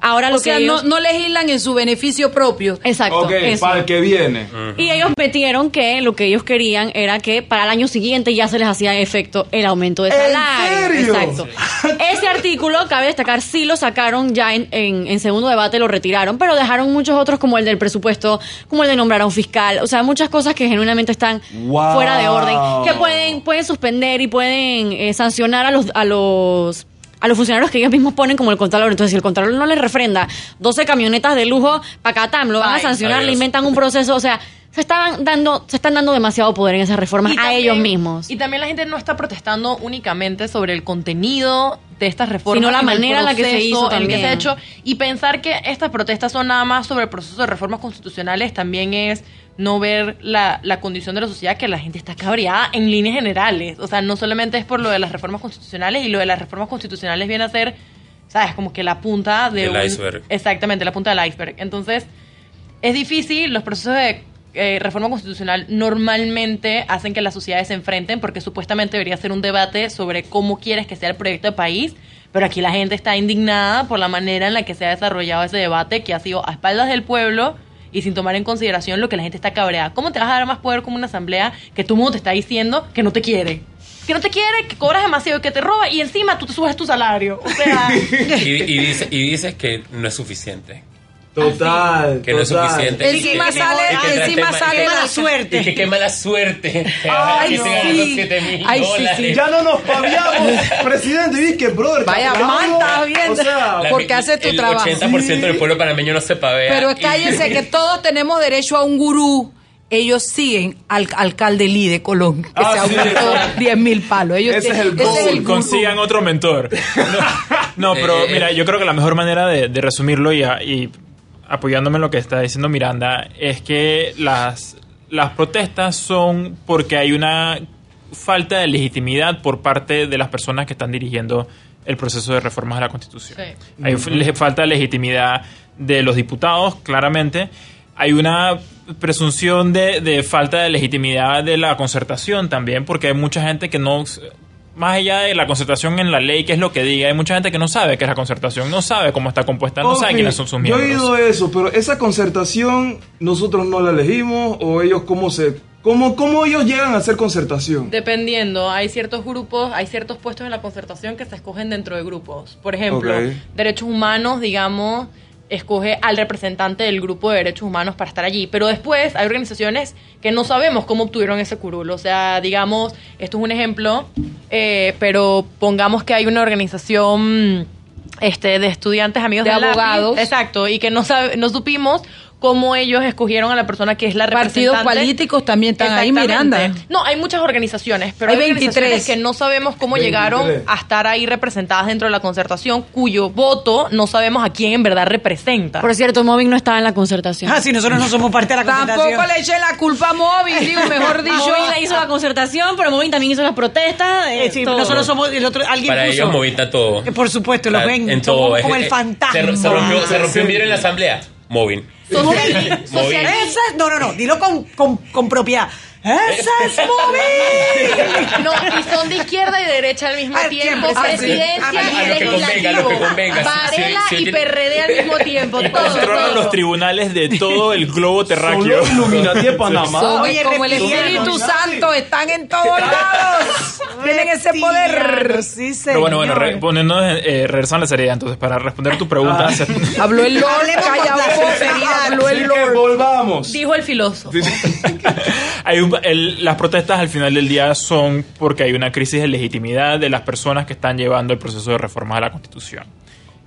Ahora o lo sea, que ellos... no, no legislan en su beneficio propio. Exacto. Ok, eso. para el que viene. Y ellos metieron que lo que ellos querían era que para el año siguiente ya se les hacía efecto el aumento de ¿En salario. serio? Exacto. Ese artículo, cabe destacar, sí lo sacaron ya en, en- en segundo debate, lo retiraron, pero dejaron muchos otros como el del presupuesto, como el de nombrar a un fiscal, o sea, muchas cosas que genuinamente están Wow. fuera de orden, que pueden, pueden suspender y pueden eh, sancionar a los... A los a los funcionarios que ellos mismos ponen como el contralor. Entonces, si el contralor no les refrenda 12 camionetas de lujo, Pacatam, lo van a sancionar, le inventan un proceso. O sea, se están dando, se están dando demasiado poder en esas reformas Y a también- ellos mismos. Y también la gente no está protestando únicamente sobre el contenido de estas reformas, Sino la manera en la que se hizo en el que se ha hecho y pensar que estas protestas son nada más sobre el proceso de reformas constitucionales también es no ver la, la condición de la sociedad que la gente está cabreada en líneas generales. O sea, no solamente es por lo de las reformas constitucionales y lo de las reformas constitucionales viene a ser, ¿sabes? Como que la punta de Del un- iceberg. Exactamente, la punta del iceberg. Entonces, es difícil, los procesos de eh, reforma constitucional normalmente hacen que las sociedades se enfrenten porque supuestamente debería ser un debate sobre cómo quieres que sea el proyecto de país, pero aquí la gente está indignada por la manera en la que se ha desarrollado ese debate que ha sido a espaldas del pueblo y sin tomar en consideración lo que la gente está cabreada. ¿Cómo te vas a dar más poder como una asamblea que el mundo te está diciendo que no te quiere? Que no te quiere, que cobras demasiado, que te roba y encima tú te subes tu salario. Y dices que no es suficiente. Total. Que no es suficiente. Encima que- sale- y que trate encima mal- sale y que- la suerte. Y que qué mala suerte. Ay, sí. los 7 mil Ay, sí, sí. Ya no nos paviamos, presidente. Y que, brother, Vaya, chapeando. manta, bien. O sea, La- porque hace tu el trabajo. 80% del pueblo panameño no se pavea. Pero cállense que todos tenemos derecho a un gurú. Ellos siguen al alcalde Lee de Colón, que Ah, se sí. aumentó 10 mil palos. Ellos Ese es tienen- el goal. gurú. Consigan otro mentor. No, no, pero Eh, mira, yo creo que la mejor manera de, de resumirlo y apoyándome en lo que está diciendo Miranda es que las, las protestas son porque hay una falta de legitimidad por parte de las personas que están dirigiendo el proceso de reformas a la Constitución. Hay falta de legitimidad de los diputados, claramente. Hay una presunción de, de falta de legitimidad de la concertación también, porque hay mucha gente que no, más allá de la concertación en la ley, que es lo que diga, hay mucha gente que no sabe qué es la concertación, no sabe cómo está compuesta, no sabe Ok, quiénes son sus Yo miembros. he oído eso, pero esa concertación nosotros no la elegimos o ellos cómo se cómo cómo ellos llegan a hacer concertación. Dependiendo, hay ciertos grupos, hay ciertos puestos en la concertación que se escogen dentro de grupos. Por ejemplo, derechos humanos, digamos, escoge al representante del grupo de derechos humanos para estar allí. Pero después hay organizaciones que no sabemos cómo obtuvieron ese curul. O sea, digamos, esto es un ejemplo, eh, pero pongamos que hay una organización este, de estudiantes amigos De lápiz. abogados. Exacto, y que no, sabe, no supimos cómo ellos escogieron a la persona que es la Partidos representante. políticos también están ahí. Miranda. No, hay muchas organizaciones, pero Hay hay, 23. organizaciones que no sabemos cómo 23. llegaron a estar ahí representadas dentro de la concertación, cuyo voto no sabemos a quién en verdad representa. Por cierto, Moving no estaba en la concertación. Ah, sí, nosotros no somos parte de la concertación. Tampoco le eché la culpa a Móvil, digo, mejor dicho. Moving la hizo la concertación, pero Moving también hizo las protestas. eh, Eh, sí, nosotros somos el otro alguien Para puso. ellos movita todo. Eh, Por supuesto, los ven en todo. como Es- el eh, fantasma. Se, se rompió, se rompió un vidrio en la asamblea. Moving. Moving. Esa es- no, no, no, dilo con, con, con propiedad. ¡Esa es móvil! No, y son de izquierda y derecha al mismo Al tiempo, presidencia y lo que convenga, legislativo. a lo que convenga. Si- Varela y PRD al mismo tiempo, Controlan los tribunales de todo el globo terráqueo. Illuminati de Panamá. Son Oye, como el Espíritu. Santo, están en todos lados. Tienen ese poder. Sí, Pero bueno, bueno, señor. re- poniendo, eh, regresando a la seriedad, entonces, para responder tu pregunta, se- Habló el Lord, Hablemos con calla la boca, sinceridad. habló el Lord. volvamos. Dijo el filósofo. hay un- las protestas al final del día son porque hay una crisis de legitimidad de las personas que están llevando el proceso de reforma de la Constitución.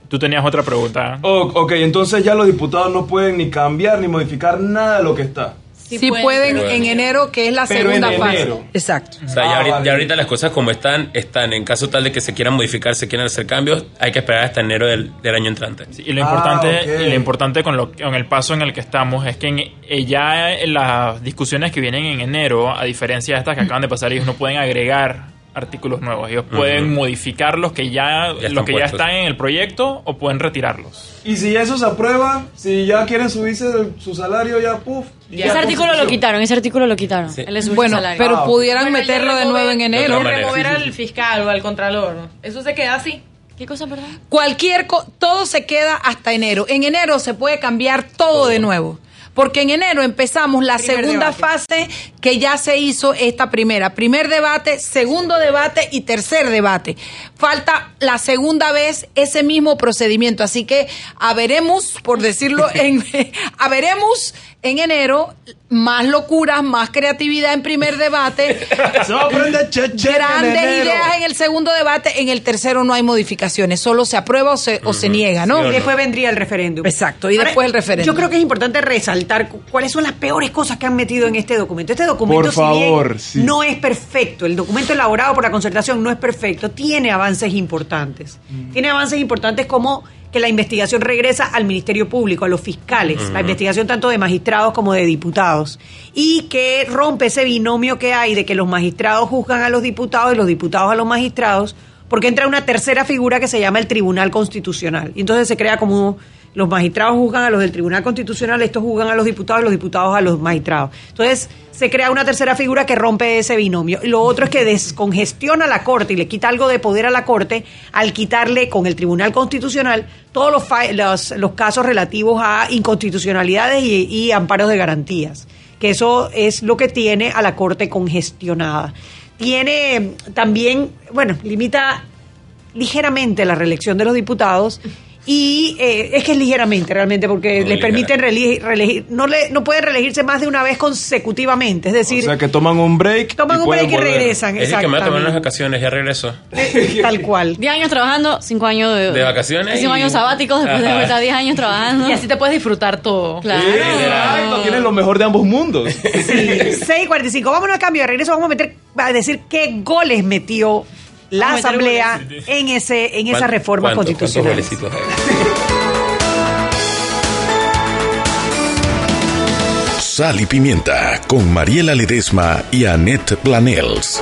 Tú tenías otra pregunta. Oh, ok, entonces ya los diputados no pueden ni cambiar ni modificar nada de lo que está. Sí, pueden Pero- en enero, que es la Pero en segunda fase. enero. Exacto. O sea, Ah, ya, ahorita, vale. ya ahorita las cosas como están, están. En caso tal de que se quieran modificar, se quieran hacer cambios, hay que esperar hasta enero del, del año entrante. Y lo Ah, importante, y lo importante con, lo, con el paso en el que estamos es que en- eh, ya en las discusiones que vienen en enero, a diferencia de estas que acaban de pasar, ellos no pueden agregar artículos nuevos. Ellos pueden modificar los que ya, están los que ya están en el proyecto o pueden retirarlos. Y si eso se aprueba, si ya quieren subirse el- su salario, ya puf. y ya Ese artículo lo quitaron, ese artículo lo quitaron. Sí. Bueno, salario. pero Ah, pudieran Bueno, meterlo de nuevo en enero. Remover Sí, sí, al fiscal o al contralor. Eso se queda así. ¿Qué cosa, perdón? Cualquier co- todo se queda hasta enero. En enero se puede cambiar todo, de nuevo. Porque en enero empezamos la Primer segunda debate. fase que ya se hizo esta primera. Primer debate, segundo debate y tercer debate. Falta la segunda vez ese mismo procedimiento. Así que a veremos, por decirlo en, a veremos en enero más locuras, más creatividad en primer debate. En Grandes ideas en el segundo debate, en el tercero no hay modificaciones, solo se aprueba o se, o se niega, ¿no? Y después vendría el referéndum. Exacto, y Ahora, después el referéndum. Yo creo que es importante resaltar cu- cuáles son las peores cosas que han metido en este documento. Este documento, Por si bien favor, sí. no es perfecto, el documento elaborado por la concertación no es perfecto, tiene avances importantes. Mm. Tiene avances importantes como que la investigación regresa al Ministerio Público, a los fiscales, la investigación tanto de magistrados como de diputados, y que rompe ese binomio que hay de que los magistrados juzgan a los diputados y los diputados a los magistrados, porque entra una tercera figura que se llama el Tribunal Constitucional. Y entonces se crea como los magistrados juzgan a los del Tribunal Constitucional, estos juzgan a los diputados los diputados a los magistrados. Entonces se crea una tercera figura que rompe ese binomio. Lo otro es que descongestiona la Corte y le quita algo de poder a la Corte al quitarle con el Tribunal Constitucional todos los, los, casos relativos a inconstitucionalidades y, y amparos de garantías. Que eso es lo que tiene a la Corte congestionada. Tiene eh, también, bueno, limita ligeramente la reelección de los diputados Y eh, es que es ligeramente realmente, porque le permiten reelegir, reelegir- no, le, no pueden reelegirse más de una vez consecutivamente. Es decir, O sea que toman un break. Toman y un break y volver. regresan. Es el que me va a tomar unas vacaciones, ya regreso. tal cual. 10 años trabajando, 5 años de, De vacaciones 5 y- años sabáticos después de estar 10 años trabajando. Y así te puedes disfrutar todo. Claro. Exacto, tienes lo mejor de ambos mundos. 6.45. Vámonos a cambio de regreso. Vamos a meter, a decir qué goles metió la Asamblea en ese en esa ¿Cuánto- reforma constitucional. Sal y Pimienta con Mariela Ledesma y Annette Planels.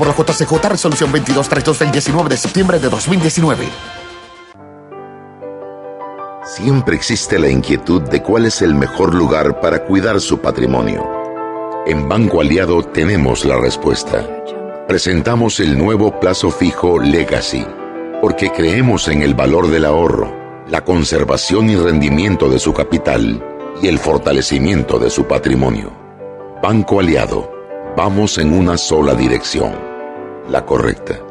por la JCJ Resolución 2232 del 19 de septiembre de 2019. Siempre existe la inquietud de cuál es el mejor lugar para cuidar su patrimonio. En Banco Aliado tenemos la respuesta. Presentamos el nuevo plazo fijo Legacy, porque creemos en el valor del ahorro, la conservación y rendimiento de su capital y el fortalecimiento de su patrimonio. Banco Aliado, vamos en una sola dirección, la correcta.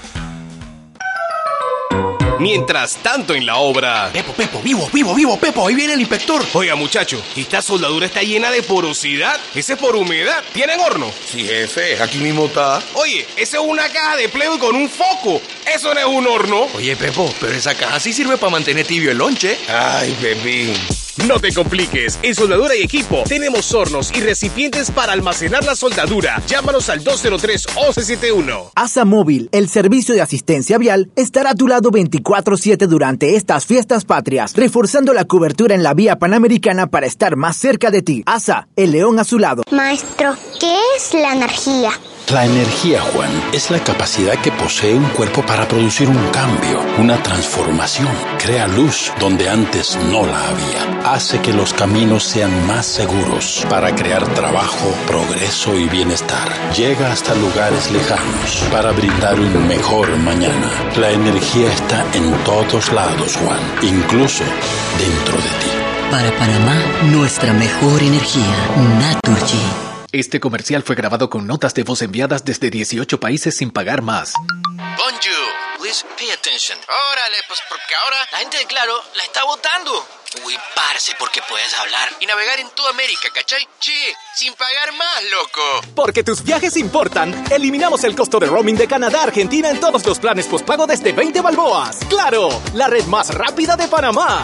Mientras tanto en la obra. Pepo, Pepo, vivo, vivo, vivo, Pepo, ahí viene el inspector. Oiga, muchacho, esta soldadura está llena de porosidad. Ese es por humedad. ¿Tienen horno? Sí, jefe, aquí mismo está. Oye, esa es una caja de Playboy con un foco. Eso no es un horno. Oye, Pepo, pero esa caja sí sirve para mantener tibio el lonche. Ay, bebé. No te compliques, en Soldadura y Equipo tenemos hornos y recipientes para almacenar la soldadura. Llámanos al 203-1171. ASA Móvil, el servicio de asistencia vial, estará a tu lado 24-7 durante estas fiestas patrias, reforzando la cobertura en la vía panamericana para estar más cerca de ti. ASA, el león a su lado. Maestro, ¿qué es la energía? La energía, Juan, es la capacidad que posee un cuerpo para producir un cambio, una transformación. Crea luz donde antes no la había. Hace que los caminos sean más seguros para crear trabajo, progreso y bienestar. Llega hasta lugares lejanos para brindar un mejor mañana. La energía está en todos lados, Juan, incluso dentro de ti. Para Panamá, nuestra mejor energía, Naturgy. Este comercial fue grabado con notas de voz enviadas desde 18 países sin pagar más. Bonjour, please pay attention. Órale, pues porque ahora la gente de Claro la está votando. Uy, parce, porque puedes hablar y navegar en toda América, ¿cachai? Che, sin pagar más, loco. Porque tus viajes importan, eliminamos el costo de roaming de Canadá a Argentina en todos los planes postpago desde 20 balboas. ¡Claro! La red más rápida de Panamá.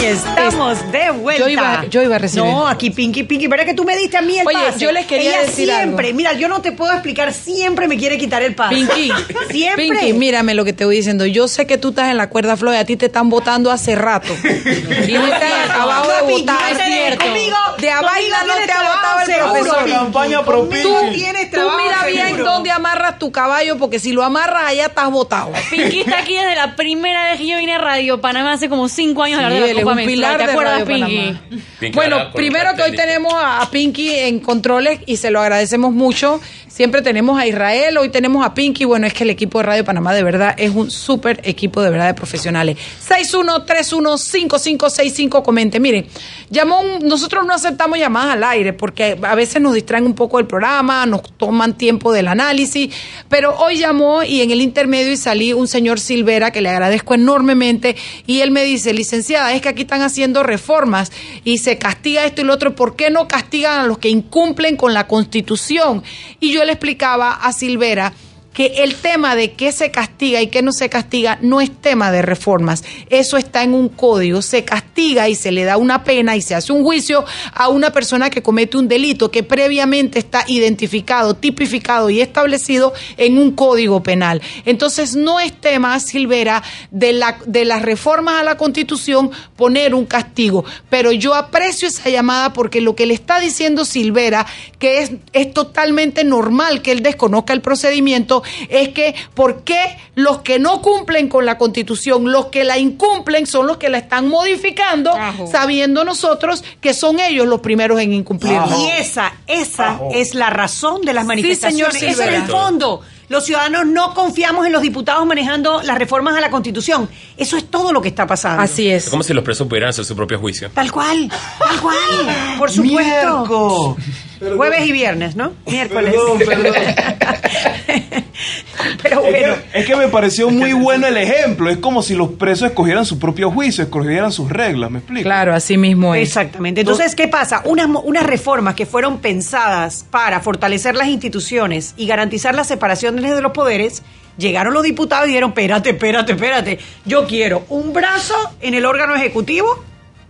Y estamos de vuelta. Yo iba- yo iba a recibir. No, aquí Pinky, Pinky. ¿Verdad que tú me diste a mí el Oye, pase? yo les quería Ella decir siempre, algo. mira, yo no te puedo explicar, siempre me quiere quitar el pase. Pinky, Siempre. Pinky, mírame lo que te voy diciendo. Yo sé que tú estás en la cuerda floja, a ti te están votando hace rato. Y no te han acabado de votar. no te dejes conmigo. De a vaina Conmigo no tienes te ha votado el seguro, profesor. Pinky. Campaña pro Pinky. tienes Tú trabajo mira bien seguro. dónde amarras tu caballo, porque si lo amarras allá estás votado. Pinky está aquí desde la primera vez que yo vine a Radio Panamá hace como cinco años a hablar Sí, de la es un pilar ¿Te de acuerdas, Radio Pinky? Panamá. Pinky Bueno, primero que hoy tenemos a, a Pinky en controles y se lo agradecemos mucho. Siempre tenemos a Israel, hoy tenemos a Pinky. Bueno, es que el equipo de Radio Panamá de verdad es un súper equipo de verdad de profesionales. 61315565, comente. Miren, llamó un- nosotros no aceptamos llamadas al aire porque a veces nos distraen un poco del programa, nos toman tiempo del análisis, pero hoy llamó y en el intermedio y salí un señor Silvera que le agradezco enormemente y él me dice, licenciada, es que aquí están haciendo reformas y se castiga esto y lo otro, ¿por qué no castigan a los que incumplen con la Constitución? Y yo le explicaba a Silvera que el tema de qué se castiga y qué no se castiga no es tema de reformas. Eso está en un código. Se castiga y se le da una pena y se hace un juicio a una persona que comete un delito que previamente está identificado, tipificado y establecido en un código penal. Entonces no es tema, Silvera, de, la, de las reformas a la Constitución poner un castigo. Pero yo aprecio esa llamada porque lo que le está diciendo Silvera, que es, es totalmente normal que él desconozca el procedimiento, es que ¿por qué los que no cumplen con la Constitución, los que la incumplen son los que la están modificando, sabiendo nosotros que son ellos los primeros en incumplirla? Y esa, esa es la razón de las manifestaciones. señor Ese es el Silvera. fondo. Los ciudadanos no confiamos en los diputados manejando las reformas a la Constitución. Eso es todo lo que está pasando. Así Es como si los presos pudieran hacer su propio juicio. Tal cual, tal cual. Por supuesto. Jueves y viernes, ¿no? Miércoles. Perdón, Pero Es bueno. que, es que me pareció muy bueno el ejemplo. Es como si los presos escogieran su propio juicio, escogieran sus reglas, ¿me explico? Claro, así mismo es. Exactamente. Entonces, ¿qué pasa? Unas, mo- unas reformas que fueron pensadas para fortalecer las instituciones y garantizar la separación de los poderes, llegaron los diputados y dijeron, espérate, espérate, espérate, yo quiero un brazo en el órgano ejecutivo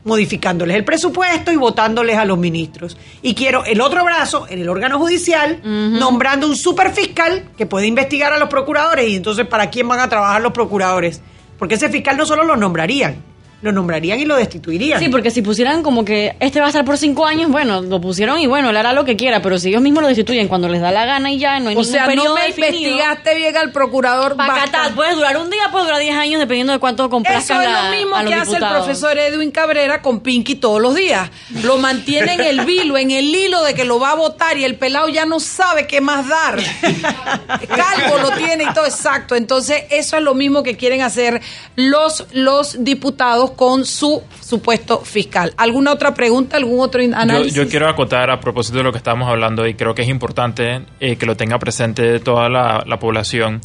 modificándoles el presupuesto y votándoles a los ministros. Y quiero el otro brazo en el órgano judicial, nombrando un superfiscal que puede investigar a los procuradores. Y entonces, ¿para quién van a trabajar los procuradores? Porque ese fiscal no solo lo nombrarían, lo nombrarían y lo destituirían. Sí, porque si pusieran como que este va a estar por cinco años, bueno, lo pusieron y bueno, él hará lo que quiera, pero si ellos mismos lo destituyen cuando les da la gana y ya, no hay O ningún sea, periodo no me definido. investigaste bien al procurador. Pacatal, puede durar un día, puede durar 10 años, dependiendo de cuánto Eso complazcan es la- lo mismo a que hace el profesor Edwin Cabrera con Pinky todos los días. Lo mantiene en el vilo, en el hilo de que lo va a votar y el pelado ya no sabe qué más dar. Calvo lo tiene y todo exacto. Entonces, eso es lo mismo que quieren hacer los, los diputados con su supuesto fiscal. ¿Alguna otra pregunta? ¿Algún otro Yo, análisis? yo quiero acotar a propósito de lo que estábamos hablando y creo que es importante eh, que lo tenga presente toda la, la población.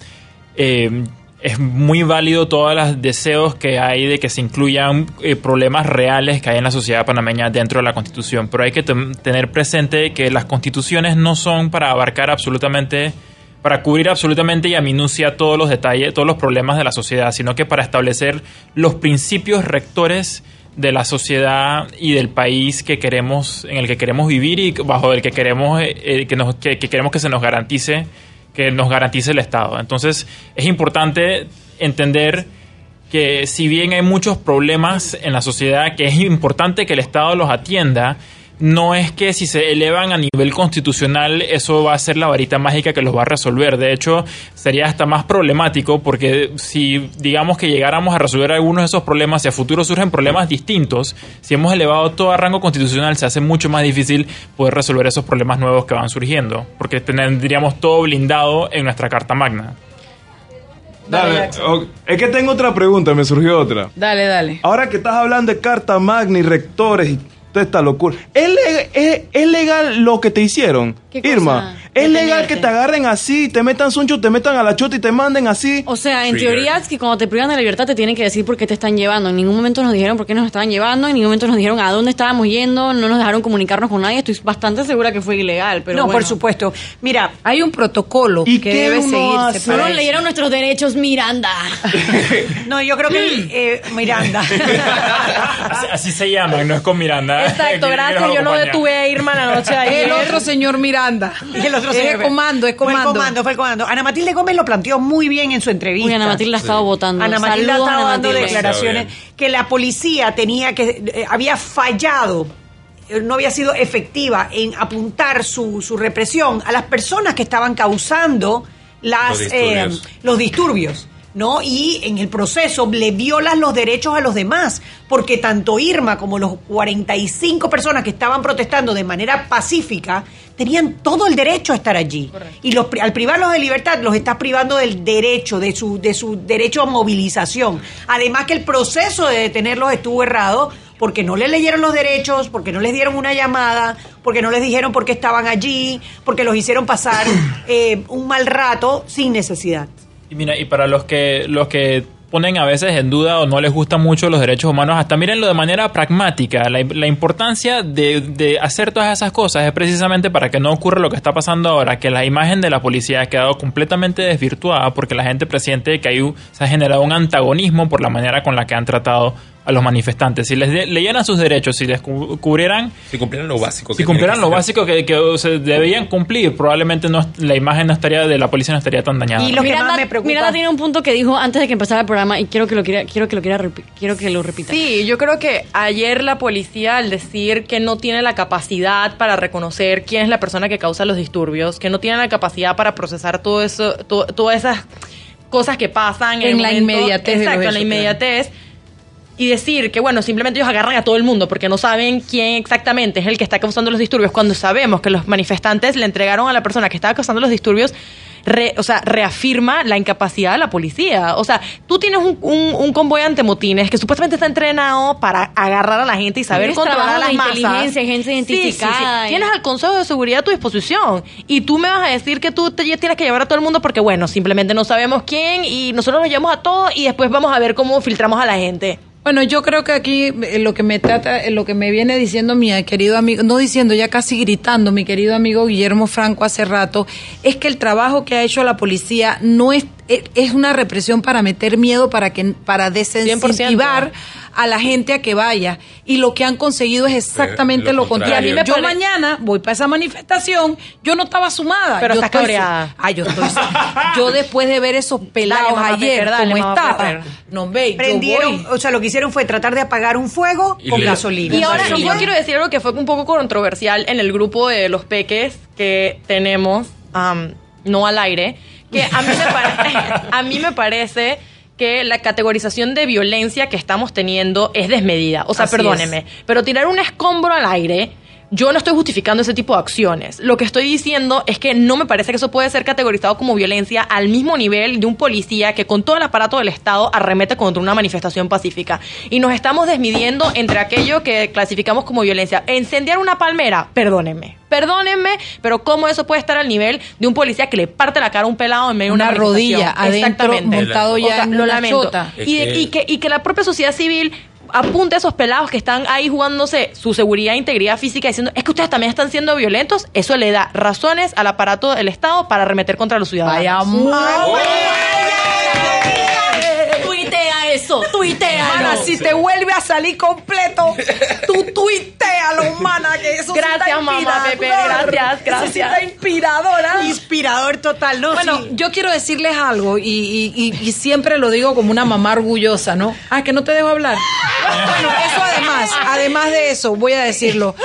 Eh, es muy válido todos los deseos que hay de que se incluyan eh, problemas reales que hay en la sociedad panameña dentro de la constitución, pero hay que tener presente que las constituciones no son para abarcar absolutamente para cubrir absolutamente y a minucia todos los detalles, todos los problemas de la sociedad, sino que para establecer los principios rectores de la sociedad y del país que queremos, en el que queremos vivir y bajo el que queremos, eh, eh, que, nos- que- que queremos que se nos garantice, que nos garantice el Estado. Entonces, es importante entender que si bien hay muchos problemas en la sociedad, que es importante que el Estado los atienda, no es que si se elevan a nivel constitucional eso va a ser la varita mágica que los va a resolver. De hecho, sería hasta más problemático porque si digamos que llegáramos a resolver algunos de esos problemas y a futuro surgen problemas distintos, si hemos elevado todo a rango constitucional se hace mucho más difícil poder resolver esos problemas nuevos que van surgiendo, porque tendríamos todo blindado en nuestra Carta Magna. Dale, ok. es que tengo otra pregunta, me surgió otra. Dale, dale. Ahora que estás hablando de carta magna y rectores y toda esta locura, ¿es, es- es legal lo que te hicieron? Irma, Es legal que te agarren así, te metan suncho, te metan a la chota y te manden así. O sea, en Trigger. teoría es que cuando te privan de la libertad te tienen que decir por qué te están llevando. En ningún momento nos dijeron por qué nos estaban llevando, en ningún momento nos dijeron a dónde estábamos yendo, no nos dejaron comunicarnos con nadie. Estoy bastante segura que fue ilegal, pero no, bueno. por supuesto. Mira, hay un protocolo ¿Y que debe seguirse. No nos leyeron nuestros derechos, Miranda. no, yo creo que eh, Miranda. Así, así se llaman, no es con Miranda. Exacto, gracias. Yo no acompaña. detuve a Irma la noche de ayer. El otro señor Miranda. Y el otro es señor- comando, es Fue el comando. comando, fue el comando. Ana Matilde Gómez lo planteó muy bien en su entrevista. Uy, Ana Matilde ha estado votando. Ana Matilde ha estado dando declaraciones que la policía tenía que eh, había fallado eh, no había sido efectiva en apuntar su, su represión a las personas que estaban causando las, Los disturbios. eh, los disturbios. ¿No? Y en el proceso le violas los derechos a los demás, porque tanto Irma como los 45 personas que estaban protestando de manera pacífica tenían todo el derecho a estar allí. Y los, al privarlos de libertad los estás privando del derecho, de su, de su derecho a movilización. Además que el proceso de detenerlos estuvo errado porque no les leyeron los derechos, porque no les dieron una llamada, porque no les dijeron por qué estaban allí, porque los hicieron pasar eh, un mal rato sin necesidad. Y mira, y para los que los que ponen a veces en duda o no les gustan mucho los derechos humanos, hasta mírenlo de manera pragmática. La, la importancia de, de hacer todas esas cosas es precisamente para que no ocurra lo que está pasando ahora, que la imagen de la policía ha quedado completamente desvirtuada porque la gente presiente que hay, se ha generado un antagonismo por la manera con la que han tratado a los manifestantes. Si les de- leyeran sus derechos, si les cu- cubrieran Si cumplieran lo básico. si que cumplieran lo que básico que, que o sea, debían cumplir, probablemente no, la imagen no estaría de la policía no estaría tan dañada. Y lo que Miranda, más me preocupa- Miranda tiene un punto que dijo antes de que empezara el programa y quiero que lo quiera, quiero que lo quiera quiero que lo repita. Sí, yo creo que ayer la policía al decir que no tiene la capacidad para reconocer quién es la persona que causa los disturbios, que no tiene la capacidad para procesar todo eso, to- todas esas cosas que pasan En la momento- inmediatez exacto, en la inmediatez. Y decir que, bueno, simplemente ellos agarran a todo el mundo porque no saben quién exactamente es el que está causando los disturbios, cuando sabemos que los manifestantes le entregaron a la persona que estaba causando los disturbios re- o sea, reafirma la incapacidad de la policía. O sea, tú tienes un, un, un convoy antemotines que supuestamente está entrenado para agarrar a la gente y saber controlar trabajo las masas. inteligencia, gente Sí, sí, sí. identificada y- Tienes al Consejo de Seguridad a tu disposición y tú me vas a decir que tú te tienes que llevar a todo el mundo porque, bueno, simplemente no sabemos quién y nosotros nos llevamos a todos y después vamos a ver cómo filtramos a la gente. Bueno, yo creo que aquí eh, lo que me trata, eh, lo que me viene diciendo mi querido amigo, no diciendo, ya casi gritando, mi querido amigo Guillermo Franco hace rato, es que el trabajo que ha hecho la policía no es es es una represión para meter miedo, para que para desincentivar a la gente a que vaya. Y lo que han conseguido es exactamente lo lo, contrario. contrario. Y a mí me yo pare- mañana voy para esa manifestación, yo no estaba sumada. Pero yo estás estoy- cabreada. Ah, yo estoy. yo después de ver esos pelados ayer, Pepper, dale, como estaba, no ve, yo Prendieron, voy. o sea, lo que hicieron fue tratar de apagar un fuego Y con le- gasolina. Y ahora y yo quiero decir algo que fue un poco controversial en el grupo de los peques que tenemos, am, no al aire, que a mí, me pare- a mí me parece que la categorización de violencia que estamos teniendo es desmedida. O sea, Así perdóneme, pero tirar un escombro al aire... Yo no estoy justificando ese tipo de acciones. Lo que estoy diciendo es que no me parece que eso puede ser categorizado como violencia al mismo nivel de un policía que con todo el aparato del Estado arremete contra una manifestación pacífica. Y nos estamos desmidiendo entre aquello que clasificamos como violencia. Incendiar una palmera, perdónenme. Perdónenme, pero ¿cómo eso puede estar al nivel de un policía que le parte la cara a un pelado en medio de Una rodilla adentro, Exactamente. montado ya O sea, en lo una lamento. chota. Y, de- Es que- y que, y que la propia sociedad civil apunte a esos pelados que están ahí jugándose su seguridad e integridad física diciendo es que ustedes también están siendo violentos, eso le da razones al aparato del Estado para arremeter contra los ciudadanos. Vaya eso, tuitea. Mana, si te vuelve a salir completo, tú tuitealo, mana, que eso Gracias, mamá. Pepe, gracias, Eso sí gracias. está inspiradora. Inspirador total, ¿no? Bueno, Sí. yo quiero decirles algo y, y- y- y siempre lo digo como una mamá orgullosa, ¿no? Ah, que no te dejo hablar. Bueno, eso además, además de eso, voy a decirlo.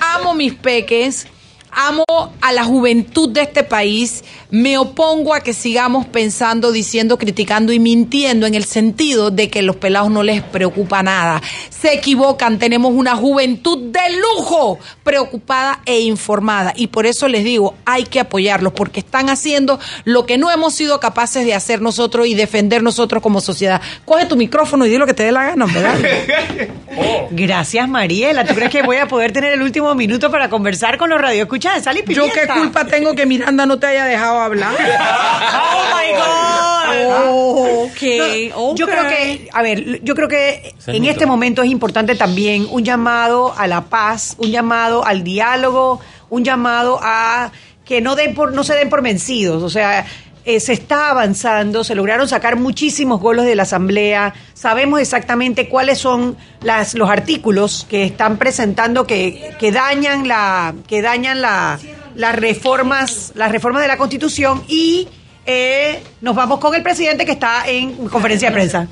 Amo mis peques, amo a la juventud de este país, me opongo a que sigamos pensando, diciendo, criticando y mintiendo en el sentido de que los pelados no les preocupa nada. Se equivocan, tenemos una juventud de lujo, preocupada e informada. Y por eso les digo, hay que apoyarlos, porque están haciendo lo que no hemos sido capaces de hacer nosotros y defender nosotros como sociedad. Coge tu micrófono y di lo que te dé la gana, ¿verdad? Gracias, Mariela. ¿Tú crees que voy a poder tener el último minuto para conversar con los radioescuchas echa de sal y Yo qué culpa tengo que Miranda no te haya dejado hablar. Oh my God. Ok, No, Yo ok. creo que, a ver, yo creo que en este momento es importante también un llamado a la paz, un llamado al diálogo, un llamado a que no den por, no se den por vencidos. O sea, eh, se está avanzando, se lograron sacar muchísimos golos de la Asamblea, sabemos exactamente cuáles son las, los artículos que están presentando que, que dañan la, que dañan la, las reformas, las reformas de la Constitución y eh, nos vamos con el presidente que está en conferencia de prensa.